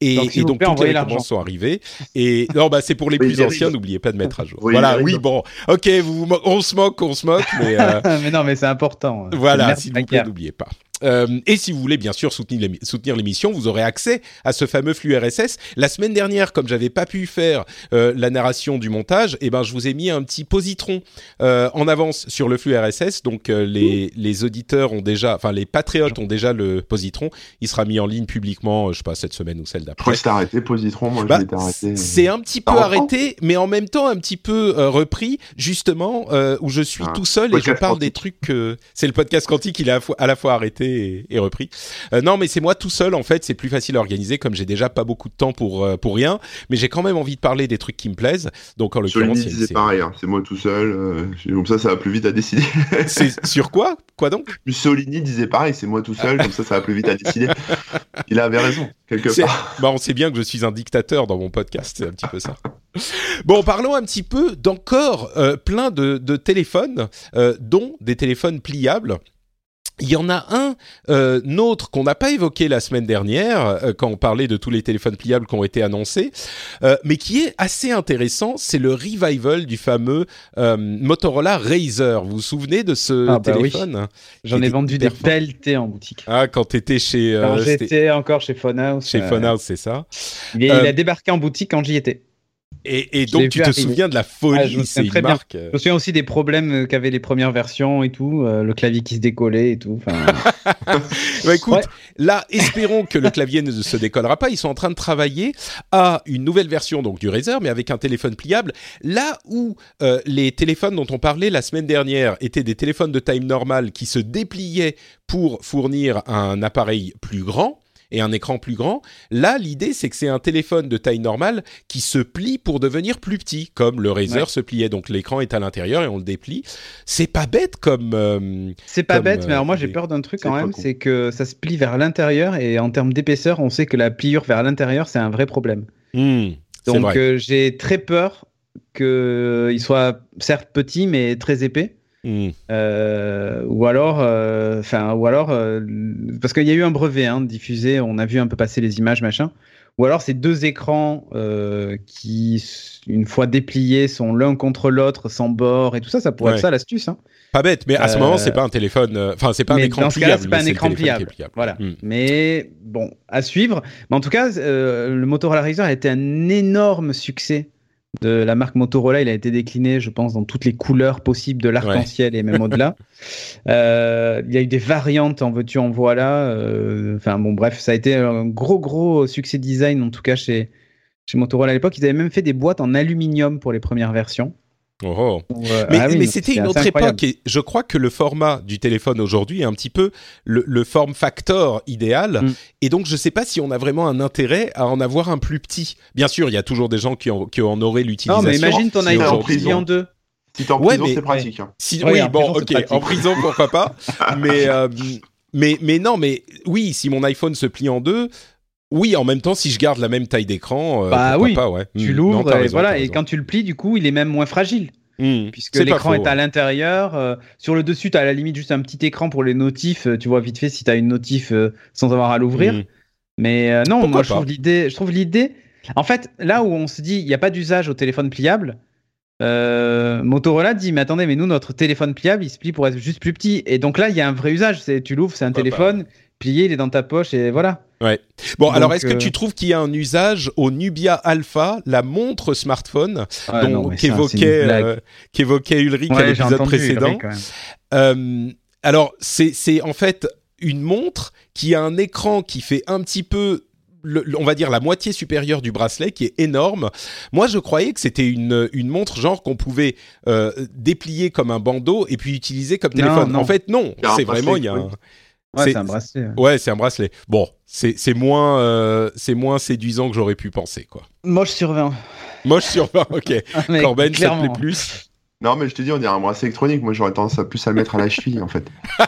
et Donc, et toutes les récompenses sont arrivées. Et non, bah c'est pour les Oui, plus anciens. N'oubliez pas de mettre à jour. Oui, voilà, oui, bon, ok, vous, on se moque, on se moque, mais euh, (laughs) mais non, mais c'est important. voilà, s'il vous plaît, n'oubliez pas. Euh, et si vous voulez bien sûr soutenir l'émi- soutenir l'émission, vous aurez accès à ce fameux flux RSS. La semaine dernière, comme j'avais pas pu faire euh, la narration du montage, eh ben je vous ai mis un petit positron euh, en avance sur le flux RSS. Donc euh, les les auditeurs ont déjà, enfin les patriotes ont déjà le positron. Il sera mis en ligne publiquement, euh, je sais pas cette semaine ou celle d'après. c'était arrêté, positron. Moi, Bah, arrêté. c'est un petit peu arrêté, mais en même temps un petit peu euh, repris, justement, euh, où je suis Ah, tout seul et je parle des trucs que... C'est le podcast quantique, il est à la fois arrêté et, et repris. Euh, non, mais c'est moi tout seul, en fait, c'est plus facile à organiser, comme j'ai déjà pas beaucoup de temps pour, euh, pour rien, mais j'ai quand même envie de parler des trucs qui me plaisent. Donc, en l'occurrence, série. pareil, hein. c'est moi tout seul. euh, comme ça, ça va plus vite à décider. (laughs) c'est sur quoi? Quoi donc? Mussolini disait pareil, c'est moi tout seul, comme ça, ça va plus vite à décider. Il avait raison, quelque C'est- part. bah, on sait bien que je suis un dictateur dans mon podcast, c'est un petit peu ça. Bon, parlons un petit peu d'encore euh, plein de, de téléphones, euh, dont des téléphones pliables. Il y en a un euh, autre qu'on n'a pas évoqué la semaine dernière euh, quand on parlait de tous les téléphones pliables qui ont été annoncés, euh, mais qui est assez intéressant. C'est le revival du fameux Motorola Razer. Vous vous souvenez de ce Ah, bah oui. téléphone J'en ai vendu des pelletés en boutique. Ah, quand t'étais chez Quand j'étais encore chez Phonehouse. chez Phonehouse, c'est ça. il, il a débarqué en boutique quand j'y étais. Et, donc tu te arriver. souviens de la Ah, folie, je me c'est une très bien. marque. Je me souviens aussi des problèmes qu'avaient les premières versions et tout, euh, le clavier qui se décollait et tout. (laughs) Bah, écoute, Ouais. là, espérons que le clavier ne se décollera pas. Ils sont en train de travailler à une nouvelle version donc du Razer, mais avec un téléphone pliable. Là où euh, les téléphones dont on parlait la semaine dernière étaient des téléphones de taille normale qui se dépliaient pour fournir un appareil plus grand et un écran plus grand. Là, l'idée, c'est que c'est un téléphone de taille normale qui se plie pour devenir plus petit, comme le Razer Ouais. se pliait. Donc l'écran est à l'intérieur et on le déplie. C'est pas bête comme. euh, C'est pas Comme, bête, euh, mais alors moi j'ai peur d'un truc quand même, c'est que ça se plie vers l'intérieur et en termes d'épaisseur, on sait que la pliure vers l'intérieur c'est un vrai problème. hmm, Donc euh, j'ai très peur qu'il soit certes petit mais très épais. Hmm. Euh, ou alors, euh, enfin, ou alors, euh, parce qu'il y a eu un brevet hein, diffusé, on a vu un peu passer les images, machin. Ou alors, c'est deux écrans qui, une fois dépliés, sont l'un contre l'autre, sans bord et tout ça. Ça pourrait Ouais. être ça l'astuce. Hein. Pas bête, mais à ce moment, c'est pas un téléphone. Enfin, c'est pas un écran dans ce cas-là, pliable. c'est pas un écran téléphone qui est pliable. Voilà. Hmm. Mais bon, à suivre. Mais en tout cas, le Motorola Razr a été un énorme succès de la marque Motorola. Il a été décliné, je pense, dans toutes les couleurs possibles de l'arc-en-ciel et même au-delà. (laughs) Euh, il y a eu des variantes en veux-tu, en voilà. Euh, Enfin bon, bref, ça a été un gros, gros succès design, en tout cas chez, chez Motorola à l'époque. Ils avaient même fait des boîtes en aluminium pour les premières versions. Oh, oh. Euh, Mais, ah oui, mais donc c'était une autre incroyable. époque et je crois que le format du téléphone aujourd'hui est un petit peu le, le form factor idéal. Mm. Et donc, je sais pas si on a vraiment un intérêt à en avoir un plus petit. Bien sûr, il y a toujours des gens qui en, qui en auraient Non, l'utilisation. mais imagine ton Si iPhone aujourd'hui- plié en deux. Si t'es en Ouais, prison, mais- c'est pratique. hein. Si, oui, en bon, prison, c'est ok, pratique. en prison, pourquoi pas. (laughs) mais, euh, mais, mais non, mais oui, si mon iPhone se plie en deux, oui, en même temps, si je garde la même taille d'écran, euh, Bah oui, pas, ouais. Tu Hmm, l'ouvres et raison, voilà. Et quand tu le plies, du coup, il est même moins fragile. Hmm, puisque l'écran est à l'intérieur. euh, sur le dessus, tu as à la limite juste un petit écran pour les notifs. euh, tu vois vite fait si tu as une notif euh, sans avoir à l'ouvrir. Hmm. Mais non, Pourquoi moi je trouve l'idée. Je trouve l'idée. En fait, là où on se dit il n'y a pas d'usage au téléphone pliable, Motorola dit mais attendez, mais nous notre téléphone pliable il se plie pour être juste plus petit. Et donc là il y a un vrai usage. C'est tu l'ouvres, c'est un bah. téléphone plié, il est dans ta poche et voilà. Ouais. Bon, Donc, alors est-ce que euh, tu trouves qu'il y a un usage au Nubia Alpha, la montre smartphone Ah, qu'évoquait euh, Ulrich à Ouais, j'ai l'épisode précédent Ulrich, quand même. Euh, Alors, c'est c'est en fait une montre qui a un écran qui fait un petit peu le- on va dire la moitié supérieure du bracelet qui est énorme. Moi, je croyais que c'était une, une montre genre qu'on pouvait euh, déplier comme un bandeau et puis utiliser comme téléphone. non. En fait, non. C'est vraiment il y a oui. un- Ouais, c'est- un bracelet. Ouais, c'est un bracelet. Bon, c'est c'est moins euh, c'est moins séduisant que j'aurais pu penser quoi. Moche sur 20. Moche sur 20, ok. (laughs) Mais Corben, ça te plaît plus? Non, mais je te dis, on dirait un bracelet électronique. Moi, j'aurais tendance à plus à le mettre à la cheville, en fait. (laughs)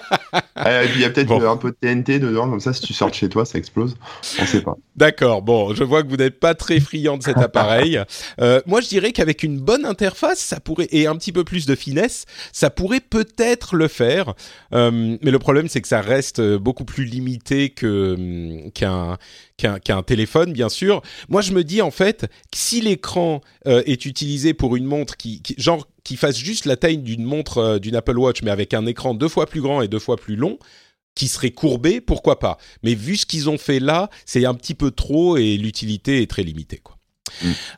Euh, et puis, il y a peut-être Bon. un peu de TNT dedans, comme ça, si tu sors de chez toi, ça explose. On sait pas. D'accord, bon, je vois que vous n'êtes pas très friand de cet (laughs) appareil. Euh, moi, je dirais qu'avec une bonne interface, ça pourrait et un petit peu plus de finesse, ça pourrait peut-être le faire. Euh, mais le problème, c'est que ça reste beaucoup plus limité que hum, qu'un qu'un téléphone, bien sûr. Moi, je me dis en fait si l'écran euh, est utilisé pour une montre qui, qui genre qui fasse juste la taille d'une montre euh, d'une Apple Watch, mais avec un écran deux fois plus grand et deux fois plus long qui serait courbé, pourquoi pas? Mais vu ce qu'ils ont fait là, c'est un petit peu trop et l'utilité est très limitée. Quoi.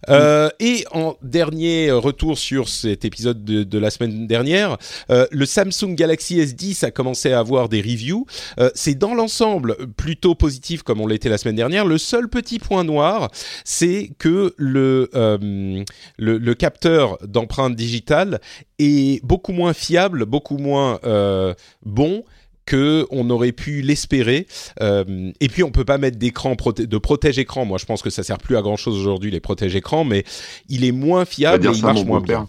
Euh, et en dernier retour sur cet épisode de, la semaine dernière, euh, le Samsung Galaxy S10 a commencé à avoir des reviews. Euh, c'est dans l'ensemble plutôt positif comme on l'était la semaine dernière. Le seul petit point noir, c'est que le, euh, le, le capteur d'empreinte digitale est beaucoup moins fiable, beaucoup moins euh, bon que on aurait pu l'espérer. Euh, et puis on peut pas mettre d'écran proté- de protège-écran. Moi, je pense que ça sert plus à grand chose aujourd'hui les protège-écrans, mais il est moins fiable et il marche moins bien.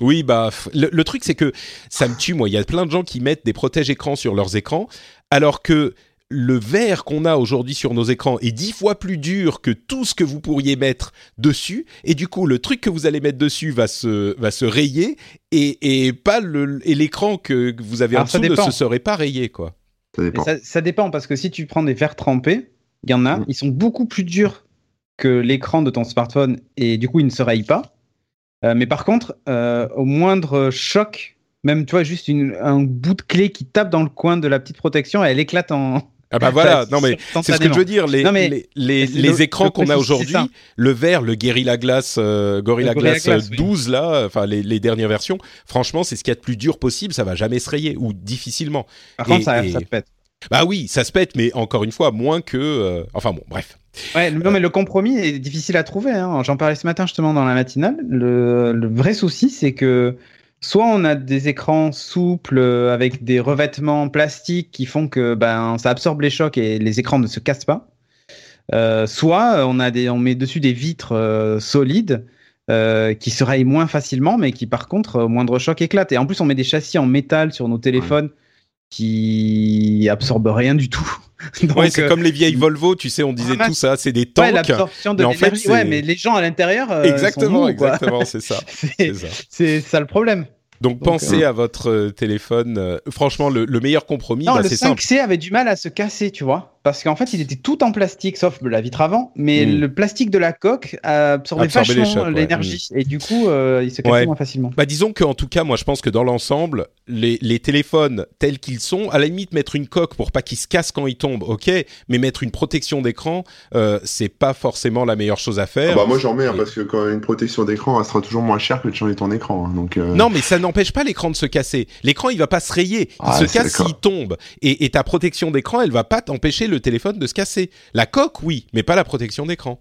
Oui, bah le, le truc c'est que ça me tue moi. Il y a plein de gens qui mettent des protège-écrans sur leurs écrans, alors que le verre qu'on a aujourd'hui sur nos écrans est dix fois plus dur que tout ce que vous pourriez mettre dessus, et du coup le truc que vous allez mettre dessus va se va se rayer et, et pas le et l'écran que vous avez en Alors, ça dessous ne se serait pas rayé quoi. Ça dépend. ça, ça dépend parce que si tu prends des verres trempés, il y en a, ils sont beaucoup plus durs que l'écran de ton smartphone et du coup ils ne se rayent pas. Euh, mais par contre, euh, au moindre choc, même tu vois juste une- un bout de clé qui tape dans le coin de la petite protection, elle éclate en. Ah bah voilà, Enfin, non mais c'est ce que je veux dire. Les, Non, mais les, les, c'est les le- écrans qu'on a aujourd'hui, le vert, le Gorilla Glass, euh, Gorilla Glass, Glass, euh, oui. 12 là, enfin les, les dernières versions, franchement c'est ce qu'il y a de plus dur possible, ça va jamais se rayer ou difficilement. Par contre, Et- ça, et- ça pète. Bah oui, ça se pète, mais encore une fois moins que, euh, enfin bon, bref. Ouais, non, mais le compromis est difficile à trouver. hein. J'en parlais ce matin justement dans la matinale. Le, le vrai souci, c'est que soit on a des écrans souples euh, avec des revêtements plastiques qui font que ben, ça absorbe les chocs et les écrans ne se cassent pas. Euh, soit euh, on, a des, on met dessus des vitres euh, solides euh, qui se rayent moins facilement, mais qui par contre, au moindre choc, éclatent. Et en plus, on met des châssis en métal sur nos téléphones qui absorbent rien du tout. (laughs) Ouais, c'est comme les vieilles Volvo, tu sais, on disait (laughs) Ah, tout ça, c'est des Ouais, tanks. l'absorption de mais en fait, l'énergie. ouais, mais les gens à l'intérieur. exactement, sont exactement, c'est ça. (laughs) C'est c'est ça. c'est ça le problème. Donc, Donc, pensez à votre euh, téléphone. euh, franchement, le, le meilleur compromis, Non, bah, le c'est simple. 5C avait du mal à se casser, tu vois. Parce qu'en fait, il était tout en plastique, sauf la vitre avant. Mais Mm. le plastique de la coque absorbait vachement ouais. l'énergie. Et du coup, euh, il se cassait Ouais. moins facilement. Bah disons qu'en tout cas, moi je pense que dans l'ensemble, les, les téléphones tels qu'ils sont, à la limite mettre une coque pour pas qu'ils se cassent quand ils tombent, ok, mais mettre une protection d'écran, euh, c'est pas forcément la meilleure chose à Ah faire. bah moi j'en mets hein, Et- parce que quand une protection d'écran, elle sera toujours moins chère que de changer ton écran. hein, donc euh, Non, mais ça n'empêche pas l'écran de se casser. L'écran, il va pas se rayer. Il Ah, se casse s'il tombe. Et, et ta protection d'écran, elle va pas t'empêcher le téléphone de se casser. La coque, oui, mais pas la protection d'écran.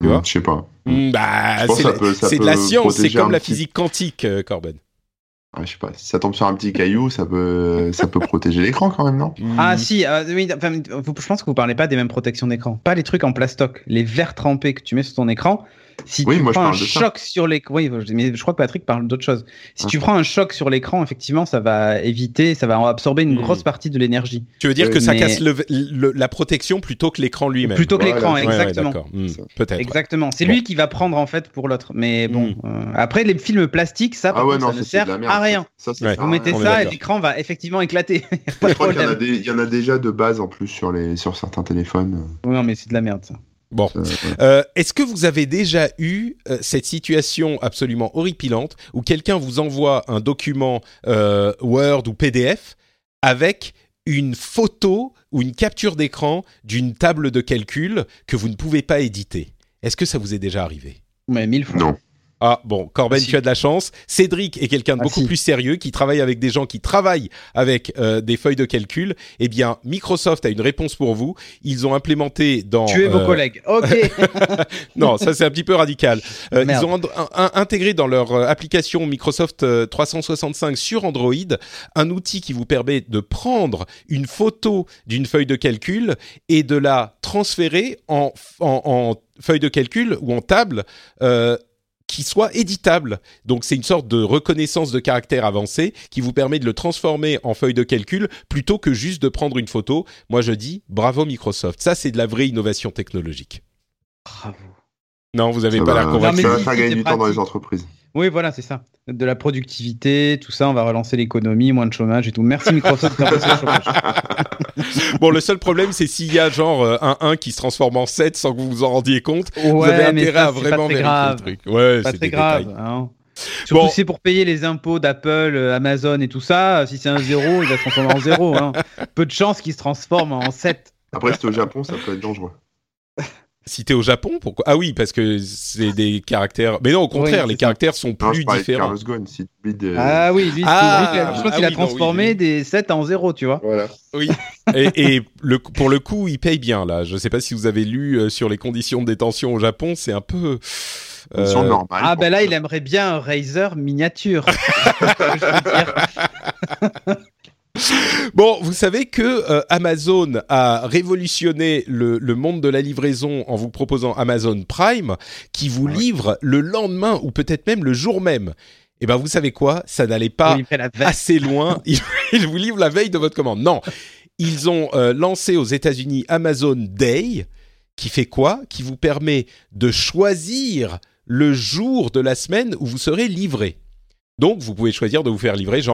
Tu hmm, vois je sais pas. Hmm, bah, c'est de la science. C'est comme la petit- physique quantique, euh, Corben. Ah, je sais pas. Si ça tombe sur un petit caillou, ça peut, ça peut protéger l'écran quand même, non? Ah si, euh, oui, enfin, vous- je pense que vous parlez pas des mêmes protections d'écran. Pas les trucs en plastoc. Les verres trempés que tu mets sur ton écran. Si Oui, tu moi, je prends un ça. choc sur l'écran, oui, mais je crois que Patrick parle d'autre chose. Si tu prends un choc sur l'écran, effectivement, ça va éviter, ça va absorber une Hmm. grosse partie de l'énergie. Tu veux dire Euh, que ça casse le- le- la protection plutôt que l'écran lui-même Plutôt que Voilà, l'écran, ouais, Ouais, ouais, exactement. Hmm. Peut-être. Exactement. C'est Bon. lui qui va prendre en fait pour l'autre. Mais bon, Mm. euh, après les films plastiques, ça, par Ah ouais, contre, non, ça ne sert à rien. Ça, Vous mettez ça et l'écran va effectivement éclater. (laughs) Je crois qu'il y, en a déjà de base en plus sur, les, sur certains téléphones. Oui, non, mais c'est de la merde ça. Bon. Euh. Euh, Est-ce que vous avez déjà eu euh, cette situation absolument horripilante où quelqu'un vous envoie un document euh, Word ou PDF avec une photo ou une capture d'écran d'une table de calcul que vous ne pouvez pas éditer? Est-ce que ça vous est déjà arrivé? Mais mille fois. Non. Ah bon, Corben, Si. tu as de la chance. Cédric est quelqu'un de Ah, beaucoup si. plus sérieux, qui travaille avec des gens qui travaillent avec euh, des feuilles de calcul. Eh bien, Microsoft a une réponse pour vous. Ils ont implémenté dans... Tuez vos euh, collègues. (laughs) Ok. (laughs) non, ça c'est un petit peu radical. Euh, ils ont intégré dans leur application Microsoft euh, 365 sur Android un outil qui vous permet de prendre une photo d'une feuille de calcul et de la transférer en, en, en feuille de calcul ou en table. Qui soit éditable. Donc c'est une sorte de reconnaissance de caractère avancée qui vous permet de le transformer en feuille de calcul plutôt que juste de prendre une photo. Moi je dis bravo Microsoft. Ça c'est de la vraie innovation technologique. Bravo. Non, vous avez ça pas l'air convaincu. ça va si, faire si, gagner c'est du temps dans les entreprises. Oui, voilà, c'est ça. De la productivité, tout ça, on va relancer l'économie, moins de chômage et tout. Merci Microsoft le chômage. (laughs) Bon, le seul problème, c'est s'il y a genre euh, un 1 qui se transforme en 7 sans que vous vous en rendiez compte. vous Ouais, avez mais intérêt ça, à c'est vraiment vérifier grave. le truc. Ouais, Pas c'est très des grave. hein. Surtout Bon. si c'est pour payer les impôts d'Apple, euh, Amazon et tout ça. Si c'est un zéro, il va se transformer en zéro. hein. Peu de chances qu'il se transforme en 7. Après, t'es au Japon, ça peut être dangereux. (laughs) Si t'es au Japon, pourquoi? Ah oui, parce que c'est des caractères. Mais non, au contraire, Oui, les caractères sont Non, je plus différents. Carlos Ghosn. Si tu oublies de... Ah oui, lui, Ah, lui, je pense ah qu'il a oui, non, oui, transformé des 7 en 0, tu vois. Voilà. Oui. et et le, pour le coup, il paye bien là. Je sais pas si vous avez lu euh, sur les conditions de détention au Japon, c'est un peu. Euh. Ah ben là, il aimerait bien un Razer miniature. (laughs) (laughs) (laughs) (laughs) Bon, vous savez que euh, Amazon a révolutionné le, le monde de la livraison en vous proposant Amazon Prime, qui vous livre le lendemain ou peut-être même le jour même. Eh ben, vous savez quoi? Ça n'allait pas Il assez loin. (laughs) Ils, ils vous livrent la veille de votre commande. Non, ils ont euh, lancé aux États-Unis Amazon Day, qui fait quoi? Qui vous permet de choisir le jour de la semaine où vous serez livré. Donc, vous pouvez choisir de vous faire livrer genre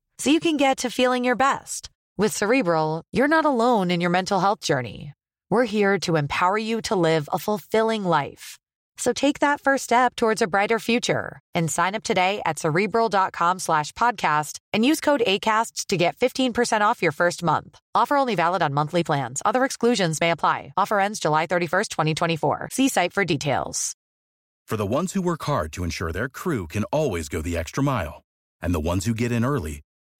so you can get to feeling your best. With Cerebral, you're not alone in your mental health journey. We're here to empower you to live a fulfilling life. So take that first step towards a brighter future and sign up today at cerebral.com slash podcast and use code ACAST to get 15% off your first month. Offer only valid on monthly plans. Other exclusions may apply. Offer ends July 31st, 2024. See site for details. For the ones who work hard to ensure their crew can always go the extra mile, and the ones who get in early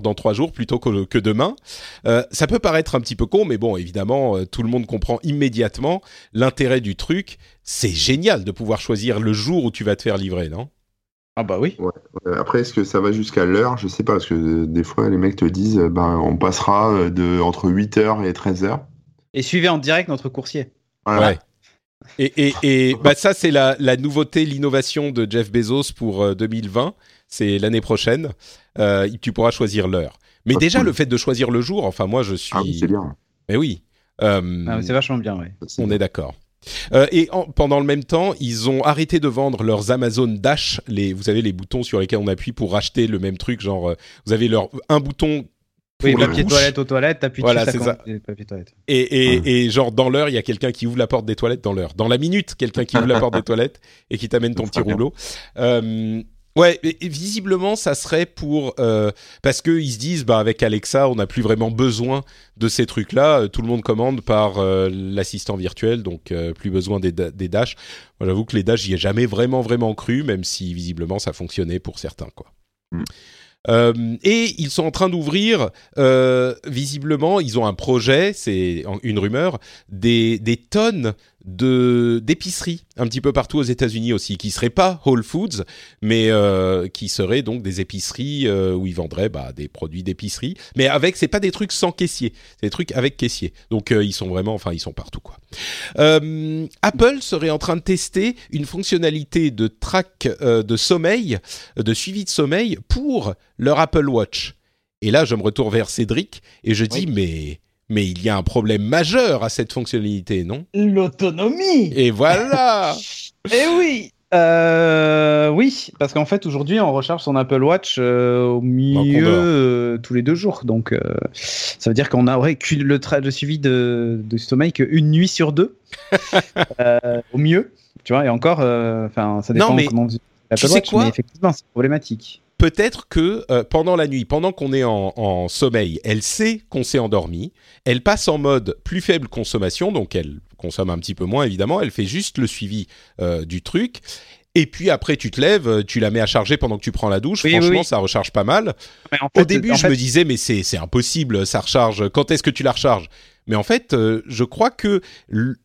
Dans trois jours plutôt que, que demain. Euh, ça peut paraître un petit peu con, mais bon, évidemment, euh, tout le monde comprend immédiatement l'intérêt du truc. C'est génial de pouvoir choisir le jour où tu vas te faire livrer, non? Ah bah oui. Ouais. Après, est-ce que ça va jusqu'à l'heure? Je sais pas, parce que euh, des fois, les mecs te disent, ben, on passera de entre 8h et 13h. Et suivez en direct notre coursier. Voilà. Ouais. Et, et, et bah ça, c'est la, la nouveauté, l'innovation de Jeff Bezos pour euh, 2020. C'est l'année prochaine. Euh, tu pourras choisir l'heure. Mais Ah, déjà, cool. le fait de choisir le jour, enfin, moi, je suis. Ah oui, c'est bien. Mais oui. Euh, Ah, c'est vachement bien, ouais. on est d'accord. Euh, et en- pendant le même temps, ils ont arrêté de vendre leurs Amazon Dash, les, vous savez les boutons sur lesquels on appuie pour racheter le même truc, genre vous avez leur un bouton pour Oui, papier toilette aux toilettes, t'appuies Voilà, dessus, c'est ça ça. compte, papier toilette. et, et, Ouais. et genre dans l'heure, il y a quelqu'un qui ouvre la porte des toilettes dans l'heure. Dans la minute, quelqu'un qui ouvre la porte des (laughs) toilettes et qui t'amène ton petit bien. rouleau. Euh, ouais, et- visiblement, ça serait pour euh, parce que ils se disent, bah avec Alexa, on n'a plus vraiment besoin de ces trucs-là. Euh, Tout le monde commande par euh, l'assistant virtuel, donc euh, plus besoin des, des dash. Moi, j'avoue que les dash, j'y ai jamais vraiment vraiment cru, même si visiblement ça fonctionnait pour certains, quoi. Mm. Euh, et ils sont en train d'ouvrir, visiblement, ils ont un projet, c'est une rumeur, des, des tonnes de d'épiceries un petit peu partout aux États-Unis aussi, qui seraient pas Whole Foods, mais euh, qui seraient donc des épiceries euh, où ils vendraient bah, des produits d'épicerie, mais avec c'est pas des trucs sans caissier, c'est des trucs avec caissier. Donc euh, ils sont vraiment, enfin ils sont partout quoi. Apple serait en train de tester une fonctionnalité de track de sommeil, de suivi de sommeil pour leur Apple Watch. Et là, je me retourne vers Cédric et je dis mais mais il y a un problème majeur à cette fonctionnalité, non? L'autonomie Et voilà. (laughs) Eh oui euh, Oui, parce qu'en fait, aujourd'hui, on recharge son Apple Watch euh, au mieux dort. euh, tous les deux jours. Donc, euh, ça veut dire qu'on aurait le, le suivi de, de sommeil qu'une nuit sur deux, (laughs) au mieux. Tu vois, et encore, enfin, ça Non, dépend mais comment vous l'Apple tu sais Watch, quoi? mais effectivement, c'est problématique. Peut-être que euh, pendant la nuit, pendant qu'on est en, en sommeil, elle sait qu'on s'est endormi, elle passe en mode plus faible consommation, donc elle consomme un petit peu moins évidemment, elle fait juste le suivi euh, du truc. Et puis après, tu te lèves, euh, tu la mets à charger pendant que tu prends la douche. Oui, Franchement, oui, oui. ça recharge pas mal. Mais en Au début, je fait, me disais, mais c'est impossible, ça recharge. Quand est-ce que tu la recharges? Mais en fait, euh, je crois que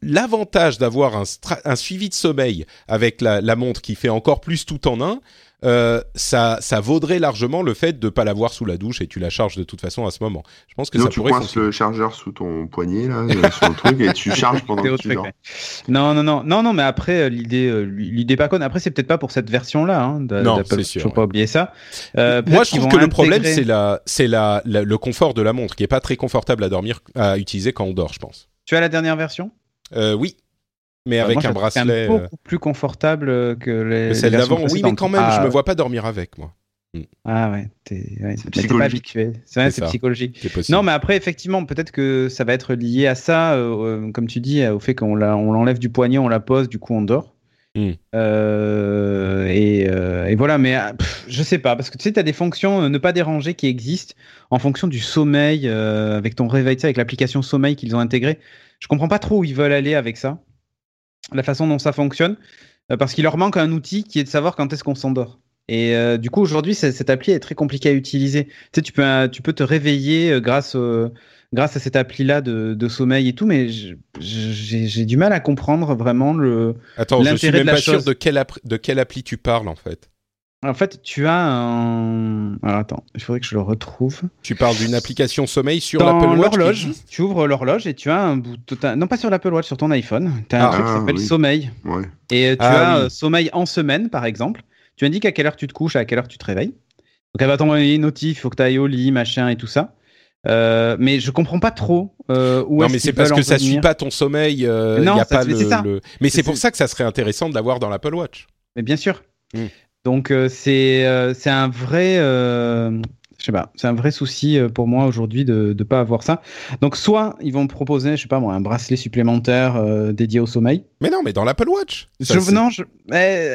l'avantage d'avoir un, suivi de sommeil avec la, la montre qui fait encore plus tout en un, euh, ça, ça vaudrait largement le fait de pas l'avoir sous la douche et tu la charges de toute façon à ce moment. Je pense que Sinon, ça tu pourrait coinces fonctionner. le chargeur sous ton poignet, là, euh, sur le truc, et tu (laughs) charges pendant que tu dors. Non, non, non, non, non, mais après euh, l'idée, l'idée pas conne. Après, c'est peut-être pas pour cette version-là. Hein, Non, c'est sûr, Faut ouais. pas oublier ça. Euh, Moi, je trouve que le problème, c'est la, c'est la, la- le confort de la montre qui est pas très confortable à dormir, à utiliser quand on dort, je pense. Tu as la dernière version? Euh, oui, mais avec Moi, je un bracelet. euh, beaucoup plus confortable euh, que les. que celle d'avant, oui, mais quand même, Ah, je me vois pas dormir avec moi. Ah ouais, t'es ouais, C'est t'es pas habitué. C'est vrai, C'est c'est psychologique. C'est. Non, mais après, effectivement, peut-être que ça va être lié à ça, euh, euh, comme tu dis, euh, au fait qu'on l'enlève du poignet, on la pose, du coup on dort. Euh, et, euh, et voilà, mais euh, pff, je sais pas, parce que tu sais, tu as des fonctions euh, ne pas déranger qui existent en fonction du sommeil, euh, avec ton réveil, tu sais, avec l'application sommeil qu'ils ont intégré. Je comprends pas trop où ils veulent aller avec ça, la façon dont ça fonctionne, euh, parce qu'il leur manque un outil qui est de savoir quand est-ce qu'on s'endort. Et euh, du coup, aujourd'hui, cette appli est très compliquée à utiliser. Tu sais, tu peux, euh, tu peux te réveiller grâce, grâce à cette appli-là de, de sommeil et tout, mais j'ai du mal à comprendre vraiment le. Attends, je suis L'intérêt même de la pas sûr chose. de quelle, de quelle appli tu parles en fait. En fait, tu as un. Alors attends, il faudrait que je le retrouve. Tu parles d'une application sommeil sur l'Apple Watch l'horloge, tu ouvres l'horloge et tu as un bout. t'as- Non, pas sur l'Apple Watch, sur ton iPhone. Tu as un Ah, truc qui s'appelle oui. sommeil. Ouais. Et tu Ah, as oui. euh, sommeil en semaine, par exemple. Tu indiques à quelle heure tu te couches, à quelle heure tu te réveilles. Donc elle va t'envoyer une notif, il faut que tu ailles au lit, machin et tout ça. Euh, mais je comprends pas trop euh, où non, mais c'est parce que ça suit venir. pas ton sommeil. euh, Non, y a ça- pas le, ça. le- Mais c'est pour ça que ça serait intéressant de l'avoir dans l'Apple Watch. Mais bien sûr. Mm. Donc euh, c'est euh, c'est un vrai euh, je sais pas, c'est un vrai souci pour moi aujourd'hui de ne pas avoir ça. Donc soit ils vont me proposer, je sais pas moi, un bracelet supplémentaire euh, dédié au sommeil. Mais non, mais dans l'Apple Watch. Ça, Je- non, je-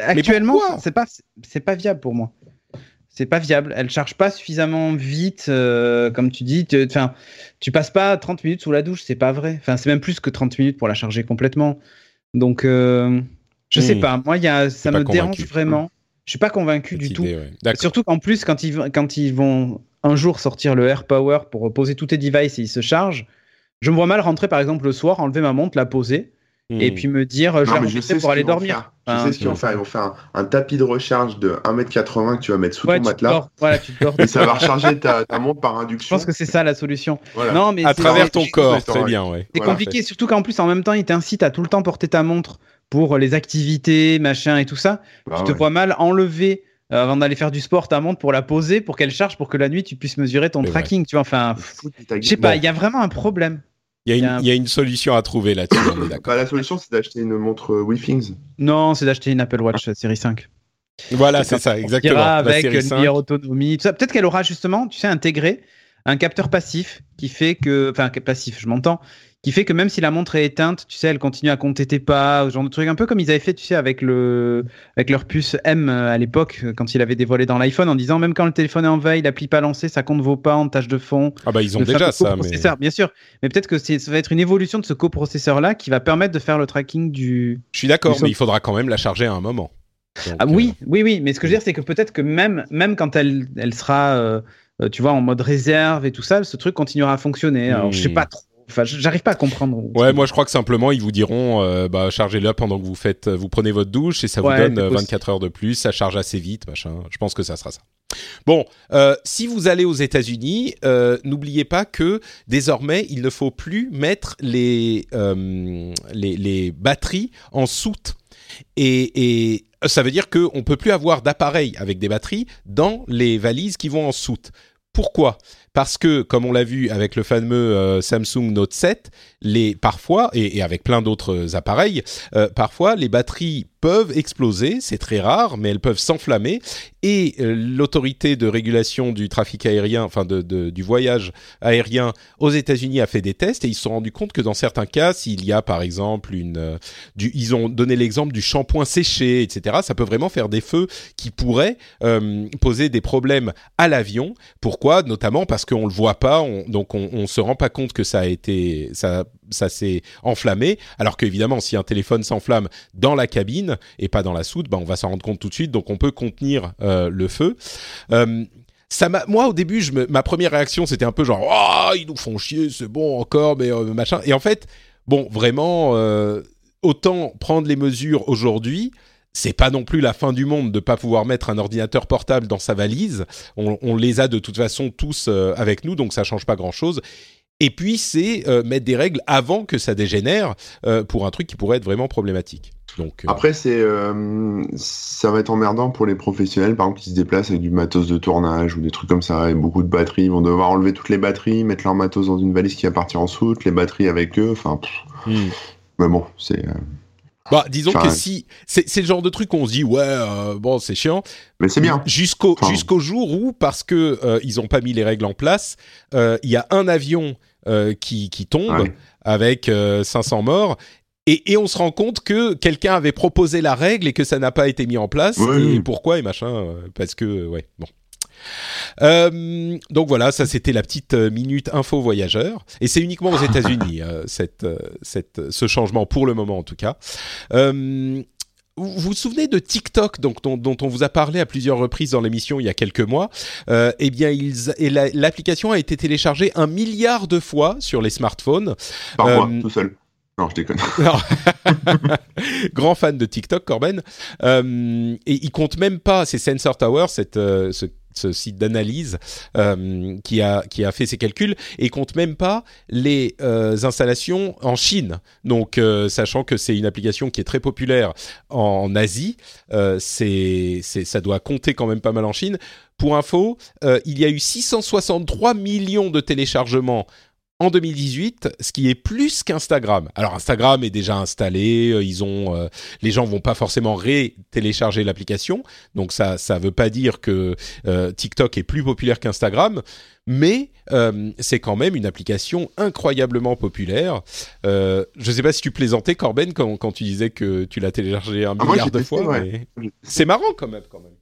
actuellement c'est pas c'est pas viable pour moi. C'est pas viable. Elle charge pas suffisamment vite, euh, comme tu dis. Tu- Enfin, tu passes pas 30 minutes sous la douche, c'est pas vrai. Enfin, c'est même plus que 30 minutes pour la charger complètement. Donc, je sais Hmm. pas. Moi, y a, ça me dérange vraiment. Je suis pas convaincu cette du tout. ouais. Surtout qu'en plus, quand ils, vont- quand ils vont un jour sortir le Air Power pour poser tous tes devices et ils se chargent, je me vois mal rentrer par exemple le soir, enlever ma montre, la poser et Hmm. puis me dire euh, je Non, vais mais je sais pour aller dormir. faire. Enfin, je sais ce qu'ils vont ouais. faire. Ils vont faire un, un tapis de recharge de 1m80 que tu vas mettre sous Ouais, ton matelas. dors. Voilà, tu te dors. (laughs) Et ça va recharger ta, ta montre par Je induction. pense que c'est ça la solution. Voilà. Non, mais à travers ton corps, c'est- très bien, ouais. C'est Voilà. compliqué, surtout qu'en plus, en même temps, il t'incite à tout le temps porter ta montre pour les activités, machin et tout ça. Bah tu te ouais. vois mal enlever euh, avant d'aller faire du sport ta montre pour la poser, pour qu'elle charge, pour que la nuit tu puisses mesurer ton tracking. Tu vois, enfin, je sais pas, Bon. il y a vraiment un problème. Il y, a y une, un- il y a une solution à trouver là-dessus. Bah, la solution, c'est d'acheter une montre euh, WeThings. Non, c'est d'acheter une Apple Watch série 5. Voilà, C'est ça, exactement. avec série une 5. meilleure autonomie. tout ça. Peut-être qu'elle aura justement, tu sais, intégré un capteur passif qui fait que, enfin, passif, je m'entends, qui fait que même si la montre est éteinte, tu sais, elle continue à compter tes pas, ce genre de truc, un peu comme ils avaient fait, tu sais, avec le, avec leur puce M euh, à l'époque, euh, quand il avait dévoilé dans l'iPhone, en disant même quand le téléphone est en veille, l'appli pas lancée, ça compte vos pas en tâche de fond. Ah bah ils ont déjà ça, mais bien sûr. Mais peut-être que ça va être une évolution de ce coprocesseur-là qui va permettre de faire le tracking du, je suis d'accord, mais il faudra quand même la charger à un moment. Donc, ah euh, oui, oui, oui, mais ce que je veux dire, c'est que peut-être que même, même quand elle, elle sera, euh, tu vois, en mode réserve et tout ça, ce truc continuera à fonctionner. Alors, je sais Hmm. pas trop. Enfin, j'arrive pas à comprendre. Ouais, moi je crois que simplement ils vous diront, euh, bah chargez-le pendant que vous faites, vous prenez votre douche et ça vous donne c'est euh, possible. 24 heures de plus, ça charge assez vite, machin. Je pense que ça sera ça. Bon, euh, si vous allez aux États-Unis, euh, n'oubliez pas que désormais il ne faut plus mettre les les, les batteries en soute et, et ça veut dire qu'on peut plus avoir d'appareils avec des batteries dans les valises qui vont en soute. Pourquoi? Parce que, comme on l'a vu avec le fameux euh, Samsung Note 7, les parfois et, avec plein d'autres appareils, euh, parfois les batteries peuvent exploser. C'est très rare, mais elles peuvent s'enflammer. Et euh, l'autorité de régulation du trafic aérien, enfin de, du voyage aérien aux États-Unis a fait des tests et ils se sont rendus compte que dans certains cas, s'il y a par exemple une, euh, ils ont donné l'exemple du shampoing séché, etc. Ça peut vraiment faire des feux qui pourraient euh, poser des problèmes à l'avion. Pourquoi? Notamment parce qu'on le voit pas, on, donc on, on se rend pas compte que ça a été, ça, ça s'est enflammé. Alors qu'évidemment, si un téléphone s'enflamme dans la cabine et pas dans la soute, bah on va s'en rendre compte tout de suite. Donc on peut contenir euh, le feu. Euh, ça moi au début, je ma première réaction c'était un peu genre, oh, ils nous font chier, c'est bon encore, mais euh, machin. Et en fait, bon, vraiment, euh, autant prendre les mesures aujourd'hui. C'est pas non plus la fin du monde de pas pouvoir mettre un ordinateur portable dans sa valise. On, on les a de toute façon tous euh, avec nous, donc ça change pas grand chose. Et puis c'est euh, mettre des règles avant que ça dégénère euh, pour un truc qui pourrait être vraiment problématique. Donc Après, c'est, ça va être emmerdant pour les professionnels, par exemple, qui se déplacent avec du matos de tournage ou des trucs comme ça, et beaucoup de batteries. Ils vont devoir enlever toutes les batteries, mettre leur matos dans une valise qui va partir en soute, les batteries avec eux. Enfin, pff. hmm. mais bon, c'est. Bah, disons Enfin, que si c'est le genre de truc où on se dit ouais euh, bon c'est chiant Mais c'est bien. jusqu'au Enfin- jusqu'au jour où parce que euh, ils ont pas mis les règles en place, euh, il y a un avion euh, qui qui tombe Ouais. avec euh, 500 morts et, et, on se rend compte que quelqu'un avait proposé la règle et que ça n'a pas été mis en place. Et pourquoi et machin Parce que ouais, bon. Euh, donc voilà, ça c'était la petite euh, minute info voyageur, et c'est uniquement aux États-Unis euh, (laughs) cette, cette, ce changement pour le moment en tout cas. Euh, vous vous souvenez de TikTok, donc, dont, dont on vous a parlé à plusieurs reprises dans l'émission il y a quelques mois? Euh, Eh bien, ils, et la- l'application a été téléchargée un milliard de fois sur les smartphones. Par Euh, moi, tout seul. Non, je déconne. (laughs) (laughs) Grand fan de TikTok, Corben. Euh, et il compte même pas, c'est Sensor Tower, cette, ce, ce site d'analyse euh, qui, a, qui a fait ces calculs, et compte même pas les euh, installations en Chine. Donc, euh, sachant que c'est une application qui est très populaire en, Asie, c'est, c'est, ça doit compter quand même pas mal en Chine. Pour info, il y a eu 663 millions de téléchargements en 2018, ce qui est plus qu'Instagram. Alors Instagram est déjà installé, euh, ils ont, euh, les gens vont pas forcément ré-télécharger l'application, donc ça, ça veut pas dire que euh, TikTok est plus populaire qu'Instagram, mais euh, c'est quand même une application incroyablement populaire. Je sais pas si tu plaisantais Corben quand, quand tu disais que tu l'as téléchargé un Ah, milliard de fois, ouais. mais c'est marrant quand même, quand même.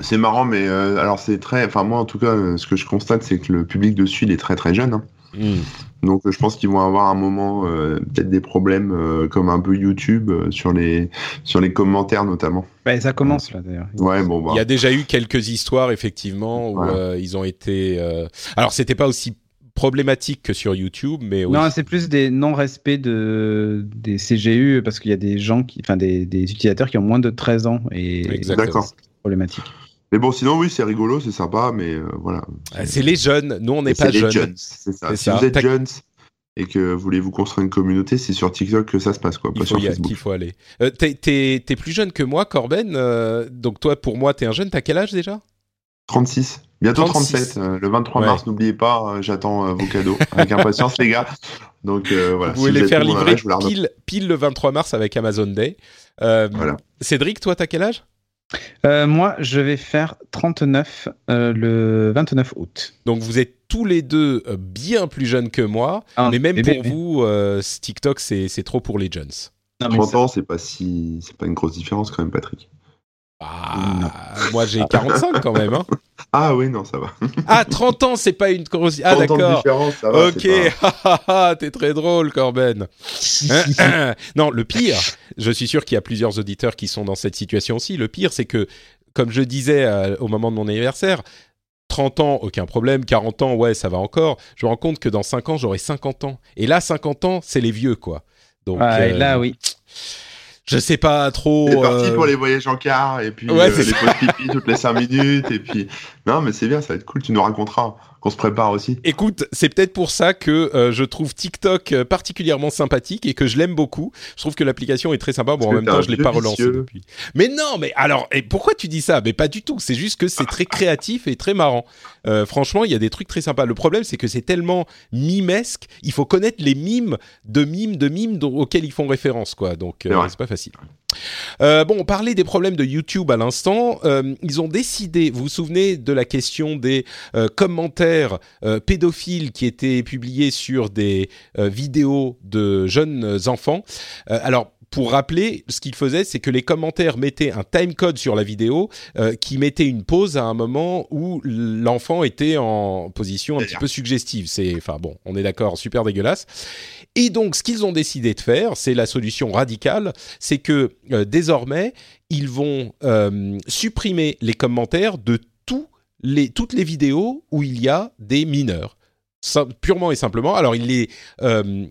C'est marrant, mais euh, alors c'est très. Enfin, moi en tout cas, euh, ce que je constate, c'est que le public dessus, il est très très jeune. hein. Hmm. Donc euh, je pense qu'ils vont avoir un moment euh, peut-être des problèmes euh, comme un peu YouTube euh, sur les sur les commentaires notamment. Bah, ça commence là d'ailleurs. Ouais, bon bah. Il y a déjà eu quelques histoires effectivement où euh, ils ont été. euh, Alors c'était pas aussi problématique que sur YouTube, mais oui. Non, c'est plus des non-respects de, des CGU parce qu'il y a des gens qui, enfin des, des utilisateurs qui ont moins de 13 ans et Exactement. D'accord. c'est problématique. Mais bon, sinon oui, c'est rigolo, c'est sympa, mais euh, voilà. Ah, C'est les jeunes. Nous on n'est pas les jeunes. jeunes, c'est ça. Si ça. vous êtes jeunes et que voulez-vous construire une communauté, c'est sur TikTok que ça se passe, quoi, Il pas sur Facebook. qu'il faut aller. Euh, t'es, plus jeune que moi, Corben. euh, donc toi, pour moi, t'es un jeune. T'as quel âge déjà? 36. Bientôt 36. 37. euh, le 23 Ouais. mars, n'oubliez pas, euh, j'attends euh, vos cadeaux avec impatience, les gars. Donc voilà. Vous si les êtes faire livrer vous pile, pile le 23 mars avec Amazon Day. Voilà. Cédric, toi, t'as quel âge? Euh, moi, je vais faire 39 euh, le 29 août. Donc vous êtes tous les deux euh, bien plus jeunes que moi, Ah, mais même bébé. pour vous, euh, ce TikTok, c'est, trop pour les jeunes. Non, mais 30 ça- ans, c'est pas si, c'est pas une grosse différence quand même, Patrick. Ah, moi j'ai 45 quand même. Hein. (laughs) Ah oui, non, ça va. Ah, 30 ans, c'est pas une grosse... Ah 30 ans de d'accord. Ok, pas- (laughs) Ah, ah, t'es très drôle, Corben. non, le pire, je suis sûr qu'il y a plusieurs auditeurs qui sont dans cette situation aussi. Le pire, c'est que, comme je disais euh, au moment de mon anniversaire, 30 ans, aucun problème. 40 ans, ouais, ça va encore. Je me rends compte que dans 5 ans, j'aurai 50 ans. Et là, 50 ans, c'est les vieux, quoi. Donc, Ah, et euh, là, oui. Je sais pas trop. C'est parti euh, pour les voyages en car et puis Ouais, euh, les pauses pipi toutes les 5 minutes et puis non mais c'est bien ça va être cool tu nous raconteras qu'on se prépare aussi Écoute, c'est peut-être pour ça que euh, je trouve TikTok euh, particulièrement sympathique et que je l'aime beaucoup. Je trouve que l'application est très sympa. Bon, en même temps, je l'ai pas relancé depuis. Mais non, mais alors, et pourquoi tu dis ça? Mais pas du tout. C'est juste que c'est très créatif et très marrant. Euh, franchement, il y a des trucs très sympas. Le problème, c'est que c'est tellement mimesque. Il faut connaître les mimes de mimes de mimes dont- auxquels ils font référence, quoi. Donc, euh, c'est pas facile. Euh, bon, on parlait des problèmes de YouTube à l'instant. Euh, ils ont décidé, vous vous souvenez de la question des euh, commentaires pédophiles qui étaient publiés sur des vidéos de jeunes enfants. Alors, pour rappeler, ce qu'ils faisaient, c'est que les commentaires mettaient un timecode sur la vidéo euh, qui mettait une pause à un moment où l'enfant était en position un petit peu suggestive. C'est, enfin bon, on est d'accord, super dégueulasse. Et donc, ce qu'ils ont décidé de faire, c'est la solution radicale, c'est que euh, désormais, ils vont euh, supprimer les commentaires de tous les, toutes les vidéos où il y a des mineurs. Purement et simplement. Alors, les euh,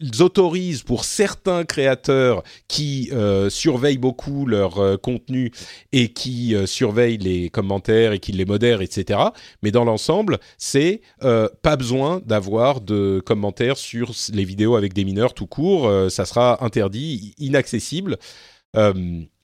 ils autorisent pour certains créateurs qui euh, surveillent beaucoup leur euh, contenu et qui euh, surveillent les commentaires et qui les modèrent, etc. Mais dans l'ensemble, c'est pas besoin d'avoir de commentaires sur les vidéos avec des mineurs tout court. ça sera interdit, inaccessible.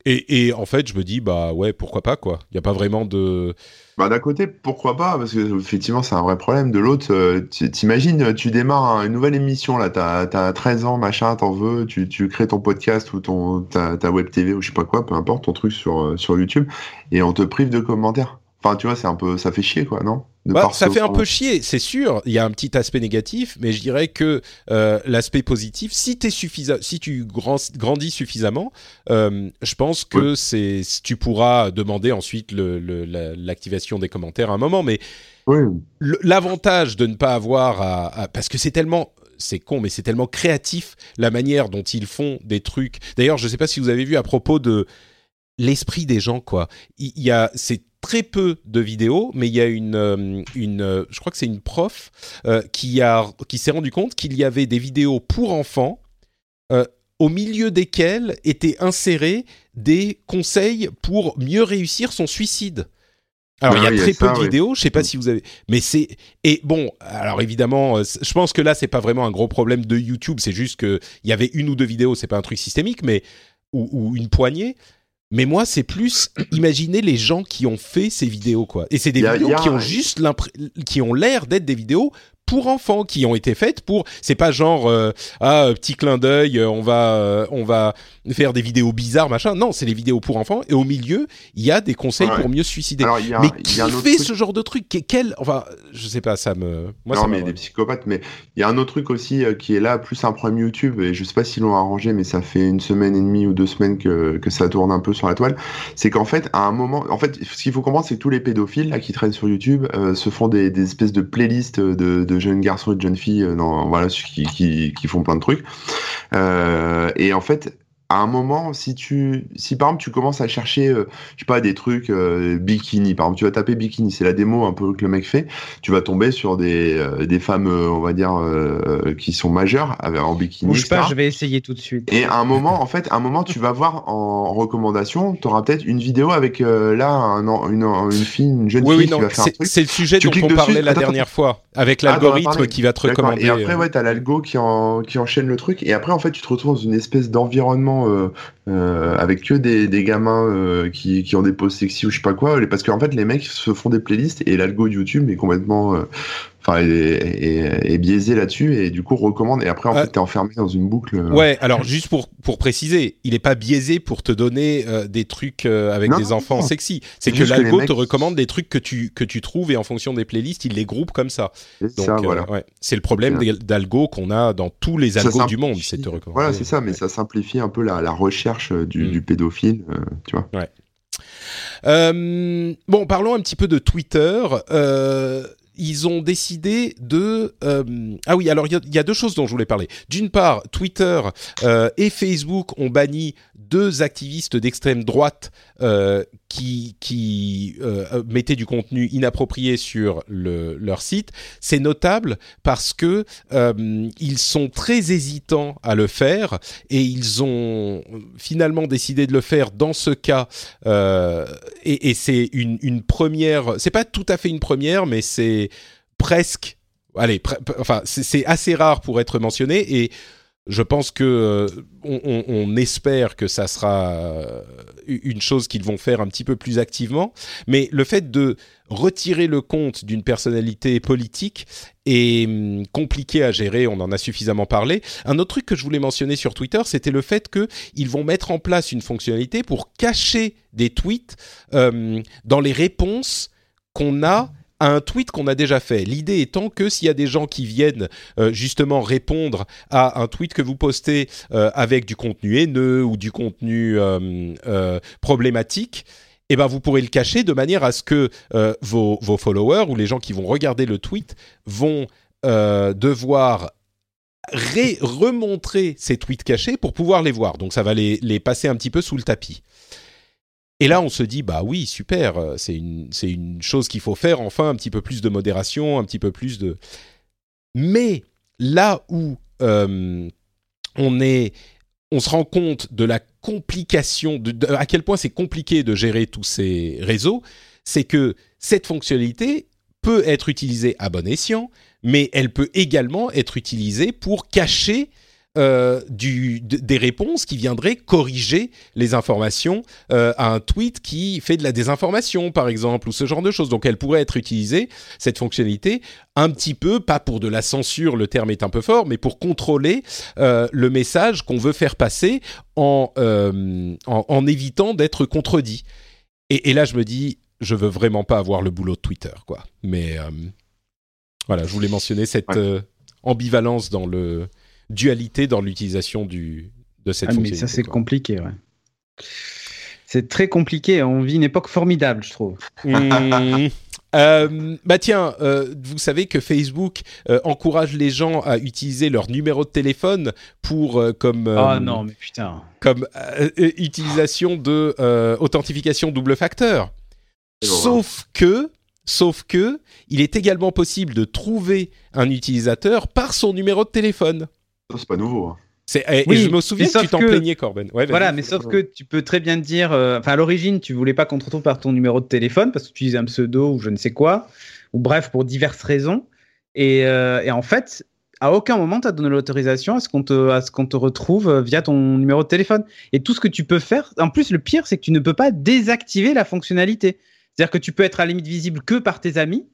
Et, et en fait, je me dis, bah ouais, pourquoi pas, quoi. Il n'y a pas vraiment de. Bah d'un côté pourquoi pas parce que effectivement c'est un vrai problème. De l'autre euh, t'imagines tu démarres un- une nouvelle émission là t'as as 13 ans machin t'en veux tu, tu crées ton podcast ou ton ta, ta web TV ou je sais pas quoi peu importe ton truc sur euh, sur YouTube et on te prive de commentaires enfin tu vois c'est un peu ça fait chier quoi non? Bah, ça fait un peu chier, c'est sûr. Il y a un petit aspect négatif, mais je dirais que euh, l'aspect positif, si, es si tu grandis suffisamment, euh, je pense que c'est tu pourras demander ensuite l'activation des commentaires à un moment. Mais l'avantage de ne pas avoir à, parce que c'est tellement c'est con, mais c'est tellement créatif la manière dont ils font des trucs. D'ailleurs, je ne sais pas si vous avez vu à propos de l'esprit des gens, quoi. Il y a, c'est très peu de vidéos, mais il y a une, euh, une euh, je crois que c'est une prof euh, qui a, qui s'est rendu compte qu'il y avait des vidéos pour enfants au milieu desquelles étaient insérés des conseils pour mieux réussir son suicide. Alors il y a très peu de vidéos, je sais pas mm. si vous avez, mais c'est et bon, alors évidemment, je pense que là c'est pas vraiment un gros problème de YouTube, c'est juste que il y avait une ou deux vidéos, c'est pas un truc systémique, mais ou, ou une poignée, mais moi, c'est plus imaginer les gens qui ont fait ces vidéos, quoi. Et c'est des vidéos qui ont juste qui ont l'air d'être des vidéos pour enfants qui ont été faites pour c'est pas genre euh, ah petit clin d'œil euh, on va euh, on va faire des vidéos bizarres machin. Non c'est des vidéos pour enfants. Et au milieu il y a des conseils pour mieux se suicider. Mais qui fait ce genre de truc? Quel enfin je sais pas ça me moi non mais des psychopathes mais il y a un autre truc aussi qui est là plus un problème YouTube et je sais pas s'ils l'ont arrangé mais ça fait une semaine et demie ou deux semaines que, que ça tourne un peu sur la toile. C'est qu'en fait à un moment en fait ce qu'il faut comprendre c'est que tous les pédophiles là qui traînent sur YouTube se font des, des espèces de playlists de, de jeunes garçons et de jeunes filles euh, voilà, qui, qui, qui, font plein de trucs. Euh, et en fait, à un moment, si tu, si par exemple tu commences à chercher, euh, je sais pas, des trucs euh, bikini, par exemple, tu vas taper bikini, c'est la démo un peu que le mec fait, tu vas tomber sur des, euh, des femmes, on va dire, qui sont majeures en bikini. Bouge pas, je vais essayer tout de suite. Et à un moment, en fait, à un moment, tu vas voir en, recommandation, tu auras peut-être une vidéo avec là un, une, une fille, une jeune fille qui va faire un truc. C'est le sujet dont on parlait la dernière fois, avec ah, l'algorithme qui va te recommander. Et après, ouais, t'as l'algo qui, en, qui enchaîne le truc, et après, en fait, tu te retrouves dans une espèce d'environnement euh, euh, avec que des, gamins euh, qui, qui, ont des poses sexy ou je sais pas quoi, parce qu'en fait les mecs se font des playlists et l'algo de YouTube est complètement enfin est, biaisé là-dessus et du coup recommande et après en fait t'es enfermé dans une boucle. Ouais, alors juste pour pour préciser, il est pas biaisé pour te donner des trucs avec des enfants sexy. C'est que l'algo te recommande des trucs que tu que tu trouves et en fonction des playlists, il les groupe comme ça. Donc voilà. ouais. c'est le problème d'algo qu'on a dans tous les algos du monde, recommandation. Voilà, c'est ça, mais ça simplifie un peu la, la recherche du, mm. du pédophile, tu vois. Ouais. Euh, bon, parlons un petit peu de Twitter. Euh, ils ont décidé de... Euh, ah oui, alors il y, a deux choses dont je voulais parler. D'une part, Twitter euh, et Facebook ont banni deux activistes d'extrême droite euh, qui, qui mettaient du contenu inapproprié sur le, leur site. C'est notable parce que ils sont très hésitants à le faire et ils ont finalement décidé de le faire dans ce cas. Et, et c'est une, une première. C'est pas tout à fait une première, mais c'est presque allez, enfin, c'est assez rare pour être mentionné et je pense que euh, on, espère que ça sera euh, une chose qu'ils vont faire un petit peu plus activement. Mais le fait de retirer le compte d'une personnalité politique est hum, compliqué à gérer. On en a suffisamment parlé. Un autre truc que je voulais mentionner sur Twitter, c'était le fait qu'ils vont mettre en place une fonctionnalité pour cacher des tweets euh, dans les réponses qu'on a à un tweet qu'on a déjà fait. L'idée étant que s'il y a des gens qui viennent euh, justement répondre à un tweet que vous postez euh, avec du contenu haineux ou du contenu euh, problématique, eh ben vous pourrez le cacher de manière à ce que vos, followers ou les gens qui vont regarder le tweet vont devoir remontrer ces tweets cachés pour pouvoir les voir. Donc ça va les passer un petit peu sous le tapis. Et là, on se dit, bah oui, super, euh, c'est une, une chose qu'il faut faire, enfin, un petit peu plus de modération, un petit peu plus de... Mais là où euh, on est... On se rend compte de la complication, de, à quel point c'est compliqué de gérer tous ces réseaux, c'est que cette fonctionnalité peut être utilisée à bon escient, mais elle peut également être utilisée pour cacher euh, du, des réponses qui viendraient corriger les informations euh, à un tweet qui fait de la désinformation, par exemple, ou ce genre de choses. Donc elle pourrait être utilisée, cette fonctionnalité, un petit peu, pas pour de la censure, le terme est un peu fort, mais pour contrôler euh, le message qu'on veut faire passer en, en, en évitant d'être contredit. Et, et, là, je me dis, je veux vraiment pas avoir le boulot de Twitter, quoi. Mais voilà, je voulais mentionner cette ambivalence dans le dualité dans l'utilisation du de cette Ah, mais ça, c'est compliqué, ouais. C'est très compliqué. On vit une époque formidable, je trouve. Mmh. (laughs) Euh, bah tiens, euh, vous savez que Facebook euh, encourage les gens à utiliser leur numéro de téléphone pour euh, comme euh, Ah non, mais putain. comme utilisation de euh, authentification double facteur. Sauf que, sauf que, il est également possible de trouver un utilisateur par son numéro de téléphone. Ça, c'est pas nouveau. hein. C'est, et, je me souviens que tu t'en que- plaignais, Corben. Ouais. Voilà, mais sauf que tu peux très bien te dire, euh, enfin à l'origine, tu voulais pas qu'on te retrouve par ton numéro de téléphone parce que tu utilises un pseudo ou je ne sais quoi, ou bref pour diverses raisons. Et, euh, et en fait, à aucun moment tu as donné l'autorisation à ce qu'on te, à ce qu'on te retrouve euh, via ton numéro de téléphone. Et tout ce que tu peux faire, en plus le pire, c'est que tu ne peux pas désactiver la fonctionnalité. C'est-à-dire que tu peux être à la limite visible que par tes amis,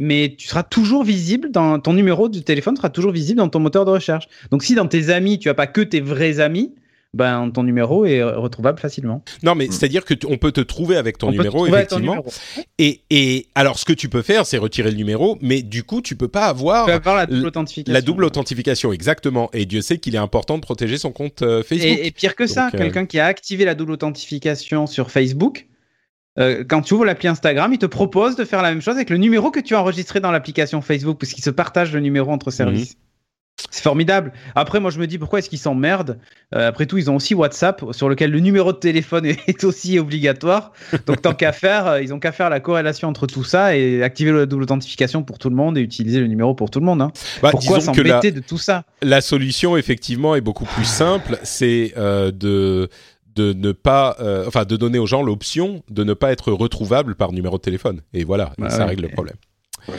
mais tu seras toujours visible dans ton numéro de téléphone sera toujours visible dans ton moteur de recherche. Donc si dans tes amis tu as pas que tes vrais amis, ben ton numéro est retrouvable facilement. Non, mais c'est-à-dire que tu- on peut te trouver avec ton On peut te numéro, trouver avec ton effectivement. numéro. Et, et alors, ce que tu peux faire, c'est retirer le numéro, mais du coup, tu peux pas avoir Tu peux avoir la double authentification. la double authentification, exactement. Et Dieu sait qu'il est important de protéger son compte euh, Facebook. Et, et pire que ça, euh, quelqu'un qui a activé la double authentification sur Facebook, euh, quand tu ouvres l'appli Instagram, il te propose de faire la même chose avec le numéro que tu as enregistré dans l'application Facebook, puisqu'il se partage le numéro entre services. C'est formidable. Après, moi, je me dis pourquoi est-ce qu'ils s'emmerdent? Euh, Après tout, ils ont aussi WhatsApp, sur lequel le numéro de téléphone (laughs) est, aussi obligatoire. Donc, tant qu'à faire, euh, ils ont qu'à faire la corrélation entre tout ça et activer la double authentification pour tout le monde et utiliser le numéro pour tout le monde. hein. bah, pourquoi s'embêter de tout ça? la solution, effectivement, est beaucoup plus simple. C'est euh, de de ne pas, euh, enfin, de donner aux gens l'option de ne pas être retrouvable par numéro de téléphone. Et voilà, ça ouais. règle le problème. Ouais.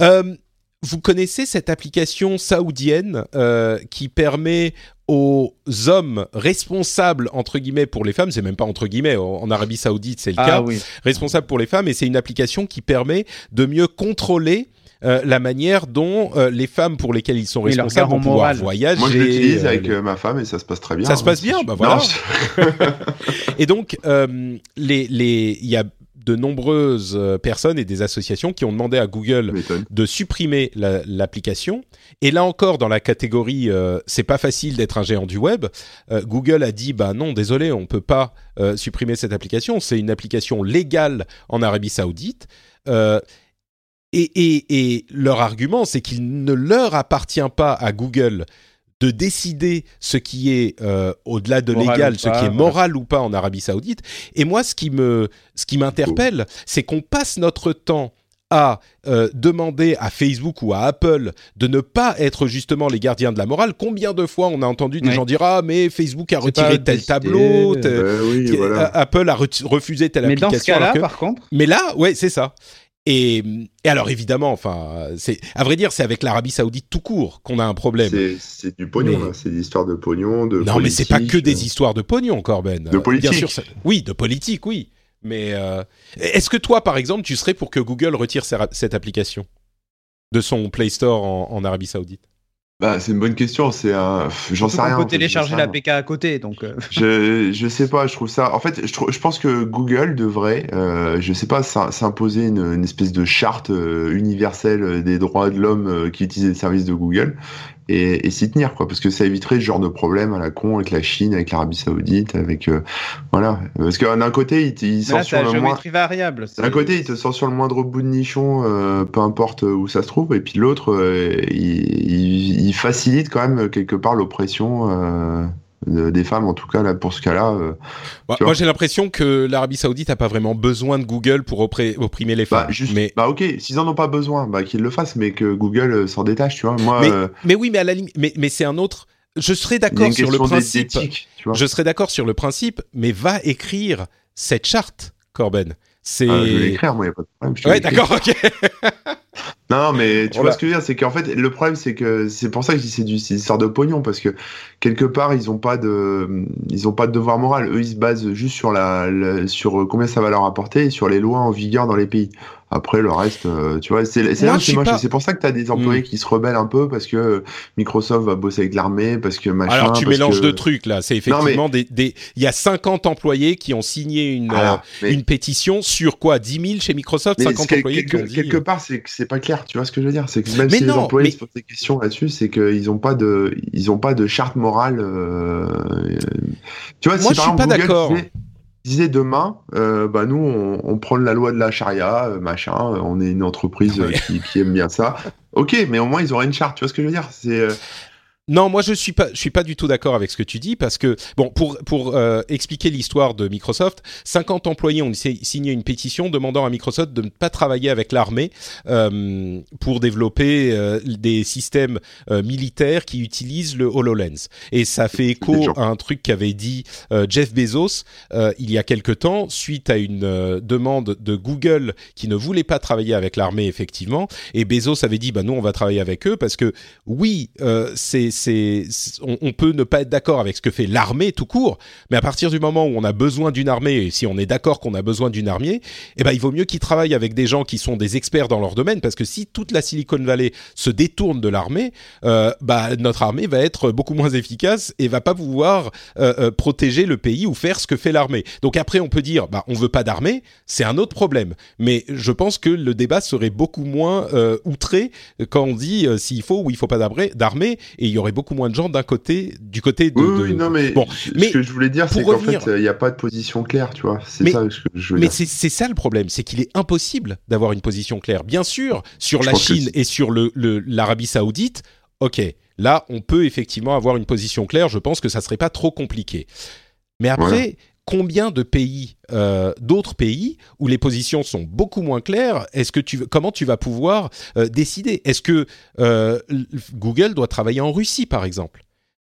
Euh, vous connaissez cette application saoudienne euh, qui permet aux hommes responsables entre guillemets pour les femmes, c'est même pas entre guillemets en Arabie Saoudite c'est le cas, Ah oui. responsable pour les femmes et c'est une application qui permet de mieux contrôler euh, la manière dont euh, les femmes pour lesquelles ils sont responsables vont pouvoir moral. voyager. Moi, je l'utilise euh, avec les- euh, ma femme et ça se passe très bien. Ça se hein. passe bien, bah Non, voilà. je- (laughs) Et donc, euh, les, les, il y a de nombreuses personnes et des associations qui ont demandé à Google de supprimer la- l'application. et là encore, dans la catégorie, euh, c'est pas facile d'être un géant du web. euh, Google a dit, bah non, désolé, on peut pas euh, supprimer cette application. C'est une application légale en Arabie Saoudite. Et, et, et leur argument, c'est qu'il ne leur appartient pas à Google de décider ce qui est euh, au-delà de Moral légal, ce pas, qui est moral ou pas en Arabie Saoudite. Et moi, ce qui me, ce qui m'interpelle, c'est qu'on passe notre temps à euh, demander à Facebook ou à Apple de ne pas être justement les gardiens de la morale. Combien de fois on a entendu des Ouais. gens dire ah mais Facebook a retiré tel décidé, tableau, euh, tel- Euh, oui, qui- voilà. Apple a re- refusé telle Mais dans application. ce cas-là, que- par contre, mais là, ouais, c'est ça. Et, et alors évidemment, enfin, c'est à vrai dire, c'est avec l'Arabie Saoudite tout court qu'on a un problème. C'est- du pognon, Mais- là. C'est des histoires de pognon, de Non, mais c'est pas que politique, des euh. histoires de pognon, Corben. De Euh, politique. Bien sûr, ça- oui, de politique, oui. Mais euh, est-ce que toi, par exemple, tu serais pour que Google retire cette application de son Play Store en, en Arabie Saoudite? Bah, c'est une bonne question. C'est un. J'en sais on rien. en peut télécharger la. PK à côté. Donc, euh, (laughs) Je, je sais pas, je trouve ça. En fait, je, trouve- je pense que Google devrait, euh, je sais pas, s'im- s'imposer une, une espèce de charte euh, universelle euh, des droits de l'homme qui utilise les services de Google et, et s'y tenir, quoi, parce que ça éviterait ce genre de problème à la con avec la Chine, avec l'Arabie Saoudite, avec euh, voilà, parce que d'un côté, il, il là, c'est censure la géométrie variable. c'est- D'un côté, il te sort sur le moindre bout de nichon, euh, peu importe où ça se trouve, et puis l'autre, euh, il, il- il facilite quand même quelque part l'oppression euh, des femmes, en tout cas là pour ce cas-là. euh. Bah, Moi, j'ai l'impression que l'Arabie Saoudite n'a pas vraiment besoin de Google pour opprimer les femmes. Bah, juste, mais, bah ok, s'ils en ont pas besoin, bah qu'ils le fassent, mais que Google euh, s'en détache, tu vois. Moi, mais, euh, mais oui, mais à la limite, mais, mais c'est un autre. Je serais d'accord sur le principe. tu vois. Je serais d'accord sur le principe, mais va écrire cette charte, Corben. C'est. Ah, je vais l'écrire, moi, y a pas de problème. je te Ouais, l'écris. d'accord, ok. (laughs) Non, mais tu Voilà. vois ce que je veux dire, c'est qu'en fait, le problème, c'est que c'est pour ça que je dis c'est du c'est de pognon, parce que quelque part, ils ont pas de, ils ont pas de devoir moral. Eux, ils se basent juste sur la, la- sur combien ça va leur apporter et sur les lois en vigueur dans les pays. Après, le reste, euh, tu vois, c'est là c'est moche. pas- C'est pour ça que tu as des employés Mm. qui se rebellent un peu parce que Microsoft va bosser avec l'armée, parce que machin. Alors tu parce mélanges que- deux trucs là. C'est Non, mais- effectivement des, des. Il y a 50 employés qui ont signé une Voilà. euh, Mais- une pétition sur quoi? 10 000 chez Microsoft, Mais 50 quel- employés qui ont quelque, dit. quelque part, c'est que c'est pas clair. Tu vois ce que je veux dire? C'est que même Mais si non, les employés mais- se posent des questions là-dessus, c'est qu'ils ont pas de, ils ont pas de charte morale. euh, euh, Tu vois, Moi, si je suis pas d'accord. Disait- demain, euh, bah nous, on, on prend la loi de la charia, euh, machin. euh, On est une entreprise euh, Ouais. qui, qui aime bien ça. Ok, mais au moins ils auraient une charte. Tu vois ce que je veux dire? C'est euh, Non, moi je suis pas, je suis pas du tout d'accord avec ce que tu dis parce que bon, pour pour euh, expliquer l'histoire de Microsoft, 50 employés ont si- signé une pétition demandant à Microsoft de ne pas travailler avec l'armée euh, pour développer euh, des systèmes euh, militaires qui utilisent le Hololens. Et ça fait écho à un truc qu'avait dit euh, Jeff Bezos euh, il y a quelque temps suite à une euh, demande de Google qui ne voulait pas travailler avec l'armée effectivement. Et Bezos avait dit bah nous on va travailler avec eux parce que oui, euh, c'est, c'est, on, on peut ne pas être d'accord avec ce que fait l'armée tout court, mais à partir du moment où on a besoin d'une armée, et si on est d'accord qu'on a besoin d'une armée, eh ben il vaut mieux qu'ils travaillent avec des gens qui sont des experts dans leur domaine, parce que si toute la Silicon Valley se détourne de l'armée, euh, bah notre armée va être beaucoup moins efficace et va pas pouvoir euh, euh, protéger le pays ou faire ce que fait l'armée. Donc après on peut dire bah on veut pas d'armée, c'est un autre problème, mais je pense que le débat serait beaucoup moins euh, outré quand on dit euh, s'il faut ou il faut pas d'armée, et il y aurait beaucoup moins de gens d'un côté, du côté de. oui, de- oui, non, mais, Bon, ce mais ce que je voulais dire, c'est qu'en revenir- fait, il n'y a pas de position claire, tu vois. C'est Mais- ça ce que je veux Mais dire. c'est c'est ça le problème, c'est qu'il est impossible d'avoir une position claire. Bien sûr, sur Je la Chine et sur le- le- l'Arabie Saoudite, ok, là on peut effectivement avoir une position claire. Je pense que ça serait pas trop compliqué. Mais après. Combien de pays, euh, d'autres pays où les positions sont beaucoup moins claires Est-ce que tu, comment tu vas pouvoir euh, décider? Est-ce que euh, Google doit travailler en Russie, par exemple?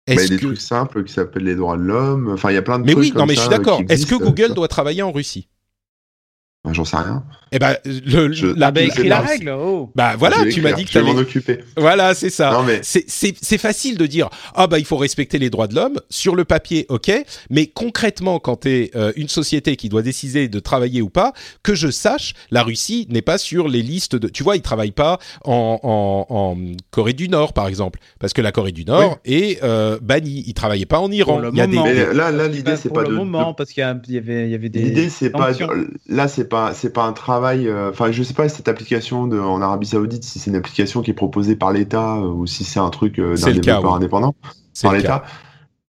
Bah, il y a des trucs simples qui s'appellent les droits de l'homme. Enfin, il y a plein de Mais trucs. oui, non, comme mais je suis d'accord. Est-ce que Google doit travailler en Russie? Bah, J'en sais rien. Eh ben, le, Je- la, Ah bah écris sais la pas. règle, oh Bah voilà, tu m'as dit que t'allais- m'en occuper. Voilà, c'est ça. Non, mais- C'est- C'est c'est facile de dire ah bah il faut respecter les droits de l'homme sur le papier, ok, mais concrètement quand t'es euh, une société qui doit décider de travailler ou pas, que je sache, la Russie n'est pas sur les listes de, tu vois, ils travaillent pas en, en, en Corée du Nord par exemple, parce que la Corée du Nord est euh, bannie, ils travaillaient pas en Iran. Pour le Il y a des, moment. Mais là, là, l'idée, c'est pour pas le de. moment parce qu'il y, y avait il y avait des L'idée, c'est pas. Là, c'est pas, c'est pas un travail. euh, Enfin, je sais pas cette application de, en Arabie Saoudite, si c'est une application qui est proposée par l'État euh, ou si c'est un truc euh, d'un cas, indépendant par l'État.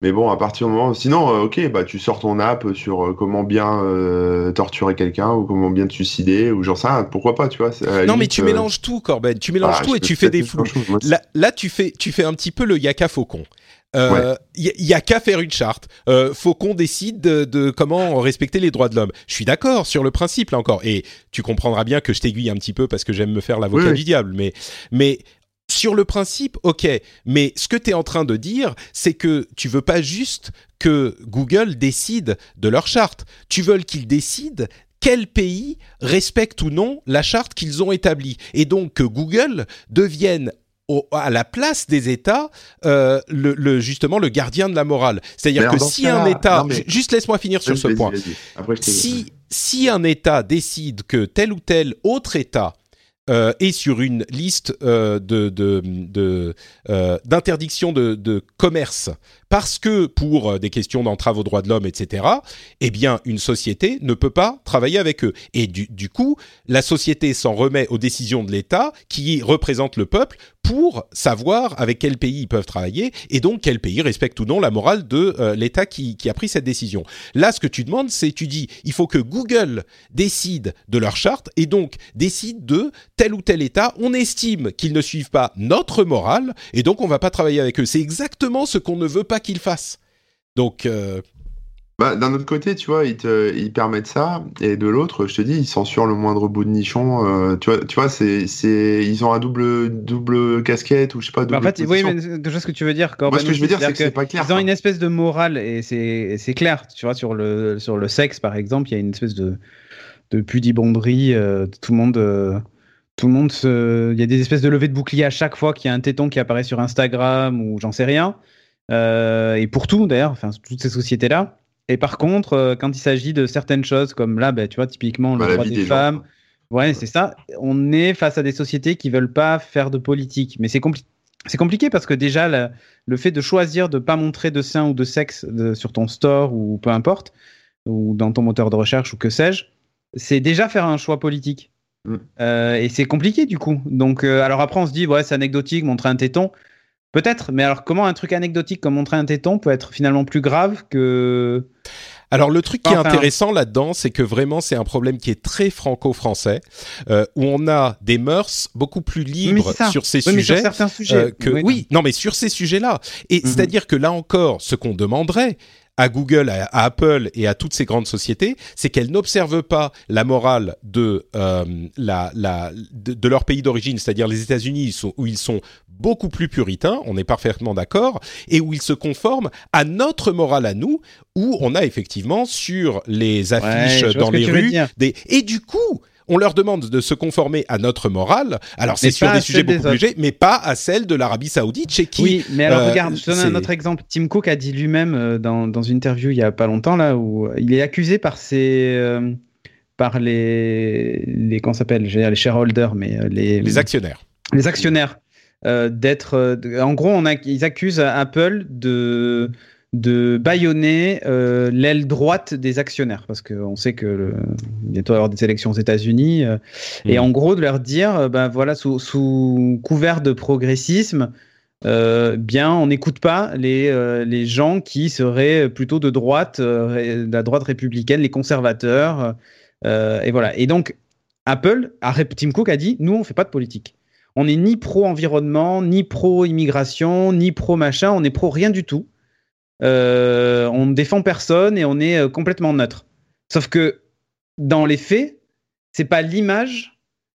Mais bon, à partir du moment, sinon, ok, bah tu sors ton app sur comment bien euh, torturer quelqu'un ou comment bien te suicider ou sais rien. Pourquoi pas, tu vois Non mais tu euh, mélanges tout, Corben. Tu mélanges ah, tout et tu fais des flous. chose. Là, là, tu fais, tu fais un petit peu le yaka faucon. Euh, Il y, y a qu'à faire une charte. Euh, Faucon décide de, de comment respecter les droits de l'homme. Je suis d'accord sur le principe là encore. Et tu comprendras bien que je t'aiguille un petit peu parce que j'aime me faire l'avocat oui. du diable. Mais, mais sur le principe, ok. Mais ce que tu es en train de dire, c'est que tu veux pas juste que Google décide de leur charte. Tu veux qu'ils décident quel pays respecte ou non la charte qu'ils ont établie. Et donc que Google devienne au- à la place des États, euh, le, le- justement le gardien de la morale. C'est-à-dire que si un État, non, mais- ju- juste laisse-moi finir sur ce point. Après, Si si un État décide que tel ou tel autre État euh, est sur une liste euh, de euh, d'interdiction de, de commerce parce que pour des questions d'entrave aux droits de l'homme, etc. Eh bien, une société ne peut pas travailler avec eux. Et du, du coup, la société s'en remet aux décisions de l'État qui représente le peuple pour savoir avec quel pays ils peuvent travailler et donc quel pays respecte ou non la morale de euh, l'État qui, a pris cette décision. Là, ce que tu demandes, c'est tu dis, il faut que Google décide de leur charte et donc décide de tel ou tel État. On estime qu'ils ne suivent pas notre morale et donc on va pas travailler avec eux. C'est exactement ce qu'on ne veut pas qu'ils fassent. Donc, euh, Bah, d'un autre côté, tu vois, ils, te, ils permettent ça, et de l'autre, je te dis, ils censurent le moindre bout de nichon. euh, tu vois, tu vois c'est, c'est, ils ont un double, double casquette ou je sais pas. Bah, Double en fait, oui, mais je vois ce que tu veux dire. Moi, ce que je veux dire, c'est que c'est-à-dire c'est pas clair. Ils ont une espèce de morale et c'est et c'est clair. Tu vois, sur le, sur le sexe, par exemple, il y a une espèce de, de pudibonderie. euh, tout, le monde, euh, tout le monde se... Il y a des espèces de levées de boucliers à chaque fois qu'il y a un téton qui apparaît sur Instagram ou j'en sais rien. Et pour tout d'ailleurs, enfin toutes ces sociétés-là. Et par contre, euh, quand il s'agit de certaines choses comme là, bah, tu vois, typiquement le droit des, femmes, ouais, c'est ça. On est face à des sociétés qui veulent pas faire de politique. Mais c'est compli- c'est compliqué parce que déjà, la- le fait de choisir de pas montrer de sein ou de sexe de- sur ton store ou peu importe, ou dans ton moteur de recherche ou que sais-je, c'est déjà faire un choix politique. Mm. Euh, et c'est compliqué du coup. Donc, euh, alors après, on se dit, ouais, c'est anecdotique, montrer un téton. Peut-être, mais alors comment un truc anecdotique comme montrer un téton peut être finalement plus grave que. Alors le truc qui est intéressant là-dedans, c'est que vraiment c'est un problème qui est très franco-français, euh, où on a des mœurs beaucoup plus libres sur ces Oui, mais sur sujets. certains sujets. euh, que, oui. non mais sur ces sujets-là. Et Mhm. c'est-à-dire que là encore, ce qu'on demanderait à Google, à, à Apple et à toutes ces grandes sociétés, c'est qu'elles n'observent pas la morale de, euh, la, la, de, de leur pays d'origine, c'est-à-dire les États-Unis, où ils sont beaucoup plus puritains, on est parfaitement d'accord, et où ils se conforment à notre morale à nous, où on a effectivement sur les affiches dans les rues des... Et du coup, on leur demande de se conformer à notre morale. Alors c'est sur des sujets des plus légers, mais pas à celle de l'Arabie Saoudite, chez qui Oui, mais alors euh, regarde, je te donne un autre exemple. Tim Cook a dit lui-même euh, dans, dans une interview il y a pas longtemps là où il est accusé par ses euh, par les les qu'on s'appelle, j'ai les shareholders, mais les les actionnaires. les actionnaires euh, d'être. en gros, on a, ils accusent Apple de de bâillonner euh, l'aile droite des actionnaires parce qu'on sait que le, bientôt il y avoir des élections aux États-Unis euh, et Mhm. en gros de leur dire euh, ben voilà sous, sous couvert de progressisme bien on n'écoute pas les les gens qui seraient plutôt de droite la droite républicaine les conservateurs et voilà. Et donc Apple Tim Cook a dit nous on fait pas de politique. On n'est ni pro environnement ni pro immigration ni pro machin on est pro rien du tout euh, on ne défend personne et on est euh, complètement neutre. Sauf que dans les faits, c'est pas l'image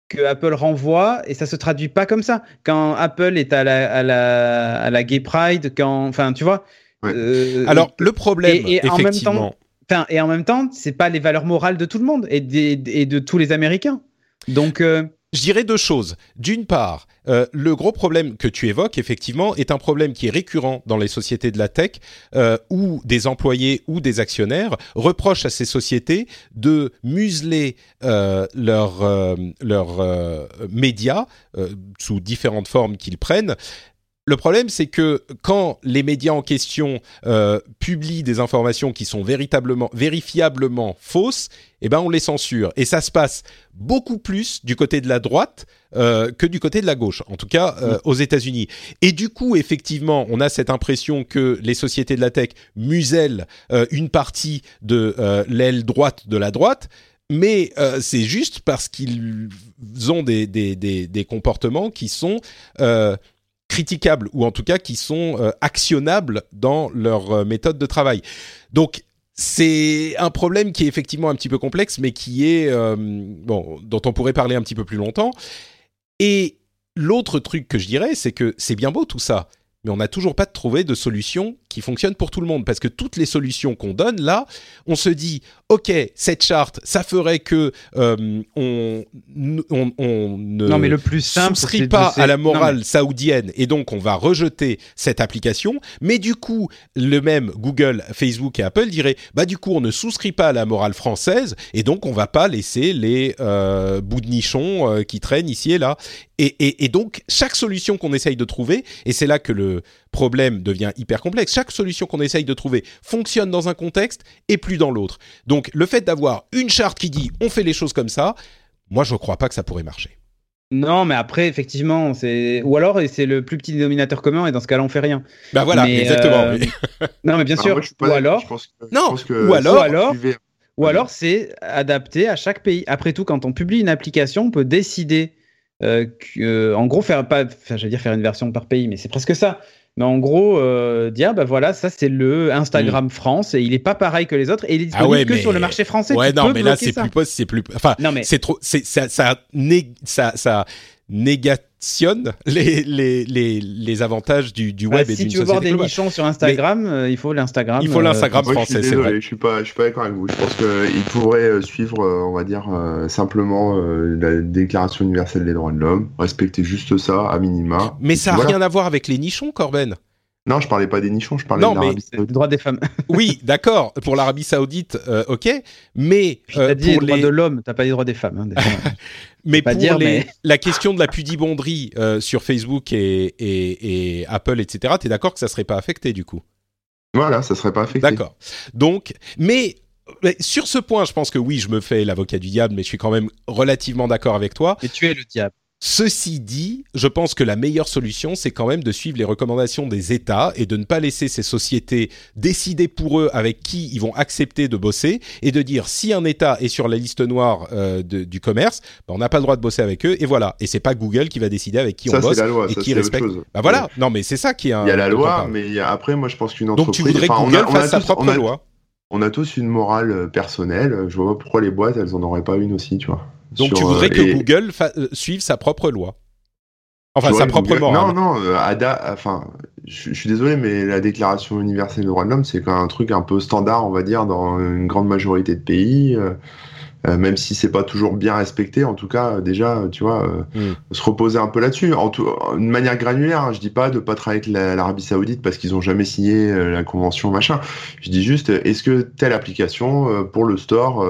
que Apple renvoie et ça se traduit pas comme ça. Quand Apple est à la, à la, à la Gay Pride, quand, enfin, tu vois. Ouais. euh, Alors le problème, et- et en même temps- enfin, et en même temps, c'est pas les valeurs morales de tout le monde et, des- et de tous les Américains. Donc, euh, Je dirais deux choses. D'une part, euh, le gros problème que tu évoques, effectivement, est un problème qui est récurrent dans les sociétés de la tech, euh, où des employés ou des actionnaires reprochent à ces sociétés de museler euh, leurs euh, médias sous différentes formes qu'ils prennent. Le problème, c'est que quand les médias en question euh, publient des informations qui sont véritablement, vérifiablement fausses, eh ben on les censure. Et ça se passe beaucoup plus du côté de la droite euh, que du côté de la gauche, en tout cas euh, aux États-Unis. Et du coup, effectivement, on a cette impression que les sociétés de la tech musellent euh, une partie de euh, l'aile droite de la droite. Mais euh, c'est juste parce qu'ils ont des, des, des, des comportements qui sont euh, critiquables ou en tout cas qui sont euh, actionnables dans leur euh, méthode de travail. Donc c'est un problème qui est effectivement un petit peu complexe, mais qui est euh, bon dont on pourrait parler un petit peu plus longtemps. Et l'autre truc que je dirais, c'est que c'est bien beau tout ça, mais on n'a toujours pas trouvé de solution qui fonctionne pour tout le monde. Parce que toutes les solutions qu'on donne là, on se dit, ok, cette charte, ça ferait que euh, on, on, on ne non, mais le plus simple, souscrit pas à la non, morale mais- saoudienne et donc on va rejeter cette application. Mais du coup, le même Google, Facebook et Apple diraient, bah du coup, on ne souscrit pas à la morale française et donc on va pas laisser les euh, bouts de nichon euh, qui traînent ici et là. Et, et, et donc chaque solution qu'on essaye de trouver, et c'est là que le problème devient hyper complexe. Chaque solution qu'on essaye de trouver fonctionne dans un contexte et plus dans l'autre. Donc le fait d'avoir une charte qui dit on fait les choses comme ça, moi je crois pas que ça pourrait marcher. Non, mais après, effectivement, c'est. Ou alors, et c'est le plus petit dénominateur commun, et dans ce cas-là, on fait rien. Bah voilà, Mais, exactement. euh, (laughs) Non, mais bien sûr. moi, je suis pas ou alors, Je pense que- je Non, pense que ou alors- ou alors- Ou alors, c'est adapté à chaque pays. Après tout, quand on publie une application, on peut décider, euh, que, euh, en gros, faire pas, enfin, j'allais dire faire une version par pays, mais c'est presque ça. Mais en gros, euh, dire, bah voilà, ça c'est le Instagram France et il est pas pareil que les autres et il est disponible Mm. Ah ouais, que mais- sur le marché français. Ouais, Tu non, peux mais là c'est plus possible, c'est plus. Enfin, Non, mais- c'est trop. C'est ça, ça, né- ça, ça additionne les, les, les, les avantages du, du Bah, web et si d'une tu veux voir des globale. nichons sur Instagram, euh, il faut l'Instagram. Il faut euh, l'Instagram suis français, c'est désolé, vrai. je suis pas, je suis pas d'accord avec vous. Je pense qu'il pourrait euh, suivre, euh, on va dire, euh, simplement euh, la Déclaration universelle des droits de l'homme, respecter juste ça, à minima. Mais ça n'a voilà. rien à voir avec les nichons, Corben. Non, je parlais pas des nichons, je parlais Non, de l'Arabie le Saoudite. droit des femmes. (laughs) Oui, d'accord. Pour l'Arabie Saoudite, euh, ok. Mais euh, t'as dit les pour droits les, de l'homme, t'as pas les droits des femmes. hein, (laughs) mais pas pour dire, les, mais- la question de la pudibonderie euh, sur Facebook et, et, et Apple, etc. T'es d'accord que ça serait pas affecté du coup? Voilà, ça serait pas affecté. D'accord. Donc, mais, mais sur ce point, je pense que oui, je me fais l'avocat du diable, mais je suis quand même relativement d'accord avec toi. Et tu es le diable. Ceci dit, je pense que la meilleure solution, c'est quand même de suivre les recommandations des États et de ne pas laisser ces sociétés décider pour eux avec qui ils vont accepter de bosser et de dire si un État est sur la liste noire euh, de- du commerce, ben, on n'a pas le droit de bosser avec eux et voilà. Et c'est pas Google qui va décider avec qui Ça, on bosse c'est la loi, et ça, qui respecte. chose. Bah voilà. Non, mais c'est ça qui est un. Il y a la loi, mais il y a- après, moi, je pense qu'une donc entreprise. tu voudrais que enfin, on Google a- on fasse sa tous- propre on a- loi. On a tous une morale personnelle. Je vois pas pourquoi les boîtes, elles en auraient pas une aussi, tu vois. Donc Sur, tu voudrais euh, que et- Google euh, suive sa propre loi. Enfin, sa propre Google- morale. Non, non, euh, Ada, enfin, je, je suis désolé, mais la Déclaration universelle des droits de l'homme, c'est quand même un truc un peu standard, on va dire, dans une grande majorité de pays. Euh, même si c'est pas toujours bien respecté, en tout cas, déjà, tu vois, euh, Mm. se reposer un peu là-dessus. En tout, de manière granulaire, hein, je dis pas de pas travailler avec la- l'Arabie Saoudite parce qu'ils ont jamais signé euh, la convention, machin. Je dis juste, est-ce que telle application pour le store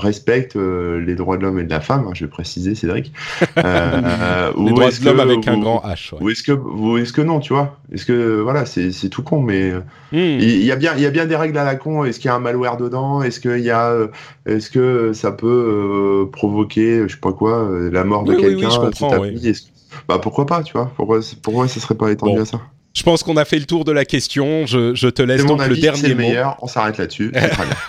respecte les droits de l'homme et de la femme? Hein, Je vais préciser, Cédric. (laughs) Les ou droits est-ce de l'homme que avec un vous- grand H. ouais. ou est-ce que, ou est-ce que non, tu vois? Est-ce que voilà, c'est c'est tout con, mais Hmm. il y, a bien, il y a bien des règles à la con. Est-ce qu'il y a un malware dedans? Est-ce qu'il y a, est-ce que ça peut euh, provoquer, je sais pas quoi, euh, la mort de Oui, oui, oui, quelqu'un je euh, comprends, Bah pourquoi pas, tu vois Pourquoi, pourquoi ça serait pas étendu Bon. à ça? Je pense qu'on a fait le tour de la question. Je, je te laisse donc le avis, dernier le mot. On s'arrête là-dessus.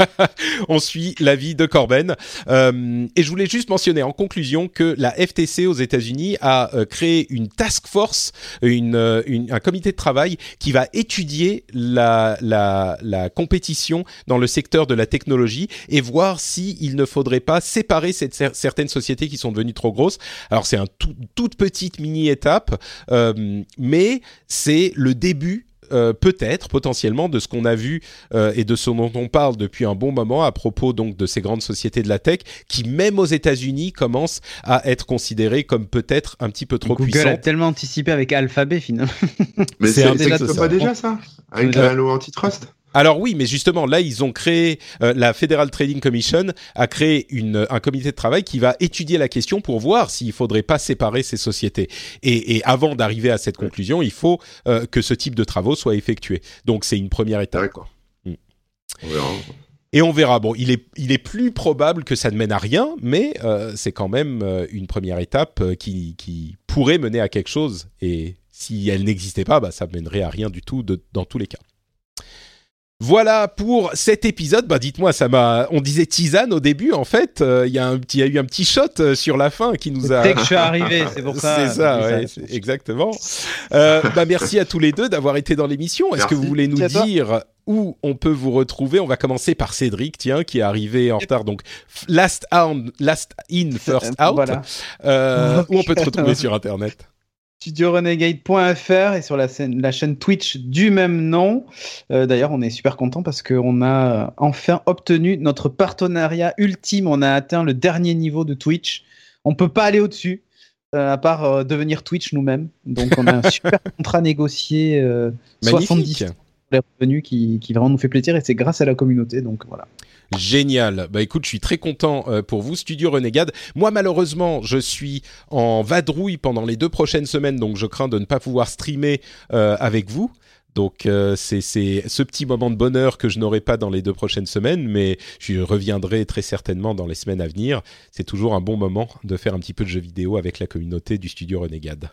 (laughs) On suit l'avis de Corben. Euh, et je voulais juste mentionner en conclusion que la FTC aux États-Unis a euh, créé une task force, une, euh, une- un comité de travail qui va étudier la, la, la compétition dans le secteur de la technologie et voir si il ne faudrait pas séparer cette, certaines sociétés qui sont devenues trop grosses. Alors c'est un tout- toute petite mini étape, euh, mais c'est le début euh, peut-être potentiellement de ce qu'on a vu euh, et de ce dont on parle depuis un bon moment à propos donc de ces grandes sociétés de la tech qui même aux États-Unis commencent à être considérées comme peut-être un petit peu trop Google a puissantes. tellement anticipé avec Alphabet finalement. Mais C'est un n'existe ça. pas déjà ça Avec la loi antitrust Alors oui, mais justement là ils ont créé euh, la Federal Trading Commission a créé une, un comité de travail qui va étudier la question pour voir s'il faudrait pas séparer ces sociétés. Et, et avant d'arriver à cette conclusion, il faut euh, que ce type de travaux soit effectué. Donc c'est une première étape. D'accord. Mm. On verra. Et on verra. Bon, il est, il est plus probable que ça ne mène à rien, mais euh, c'est quand même une première étape qui, qui pourrait mener à quelque chose. Et si elle n'existait pas, bah, ça mènerait à rien du tout de- dans tous les cas. Voilà pour cet épisode. Bah, dites-moi, ça m'a. On disait tisane au début, en fait. euh, Il y a un petit, il y a eu un petit shot euh, sur la fin qui nous a. Dès que je suis arrivé, (laughs) c'est pour ça. C'est ça, ouais, exactement. Euh, bah, merci à tous les deux d'avoir été dans l'émission. Est-ce que vous voulez nous dire où on peut vous retrouver? On va commencer par Cédric, tiens, qui est arrivé en retard. Donc, last, out, last in, first out. Voilà. Euh, (laughs) où on peut te retrouver sur Internet? studiorenegade.fr et sur la, scène- la chaîne Twitch du même nom. Euh, D'ailleurs, on est super content parce qu'on a enfin obtenu notre partenariat ultime. On a atteint le dernier niveau de Twitch. On peut pas aller au-dessus, euh, à part euh, devenir Twitch nous-mêmes. Donc, on a un (laughs) super contrat négocié, euh, 70 Les revenus qui, vraiment nous fait plaisir et c'est grâce à la communauté. Donc voilà. Génial. Bah écoute, je suis très content euh, pour vous, Studio Renegade. Moi, malheureusement, je suis en vadrouille pendant les deux prochaines semaines, donc je crains de ne pas pouvoir streamer euh, avec vous. Donc euh, c'est ce petit moment de bonheur que je n'aurai pas dans les deux prochaines semaines, mais je reviendrai très certainement dans les semaines à venir. C'est toujours un bon moment de faire un petit peu de jeux vidéo avec la communauté du Studio Renegade.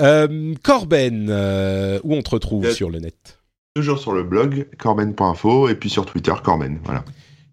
Euh, Corben, euh, où on te retrouve sur le net? Toujours sur le blog corben.info et puis sur Twitter corben. Voilà.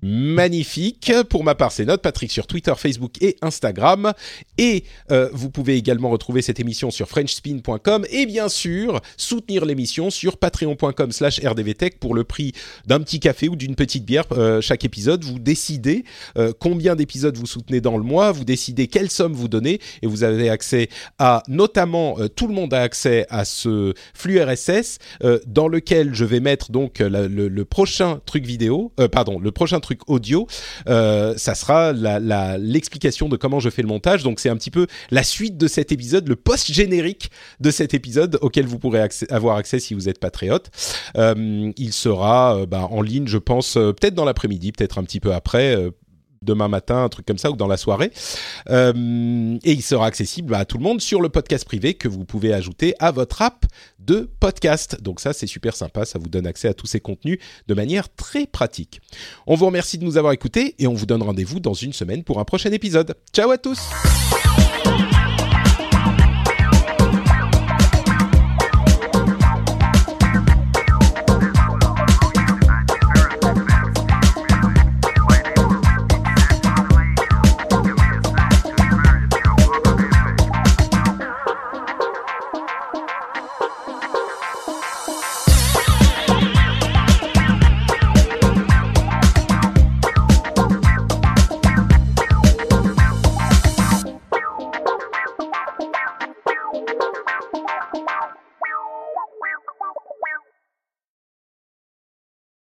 Magnifique. Pour ma part, c'est Note Patrick sur Twitter, Facebook et Instagram. Et euh, vous pouvez également retrouver cette émission sur FrenchSpin.com et bien sûr soutenir l'émission sur Patreon.com/rdvtech pour le prix d'un petit café ou d'une petite bière euh, chaque épisode. Vous décidez euh, combien d'épisodes vous soutenez dans le mois, vous décidez quelle somme vous donnez et vous avez accès à notamment tout le monde a accès à ce flux RSS dans lequel je vais mettre donc le, le, prochain truc vidéo, pardon, le prochain truc audio, euh, ça sera l'explication de comment je fais le montage. Donc c'est un petit peu la suite de cet épisode, le post-générique de cet épisode auquel vous pourrez avoir accès si vous êtes patriote. Euh, il sera euh, bah, en ligne, je pense, peut-être dans l'après-midi, peut-être un petit peu après demain matin, un truc comme ça, ou dans la soirée. Euh, et il sera accessible à tout le monde sur le podcast privé que vous pouvez ajouter à votre app de podcast. Donc ça, c'est super sympa, ça vous donne accès à tous ces contenus de manière très pratique. On vous remercie de nous avoir écoutés et on vous donne rendez-vous dans une semaine pour un prochain épisode. Ciao à tous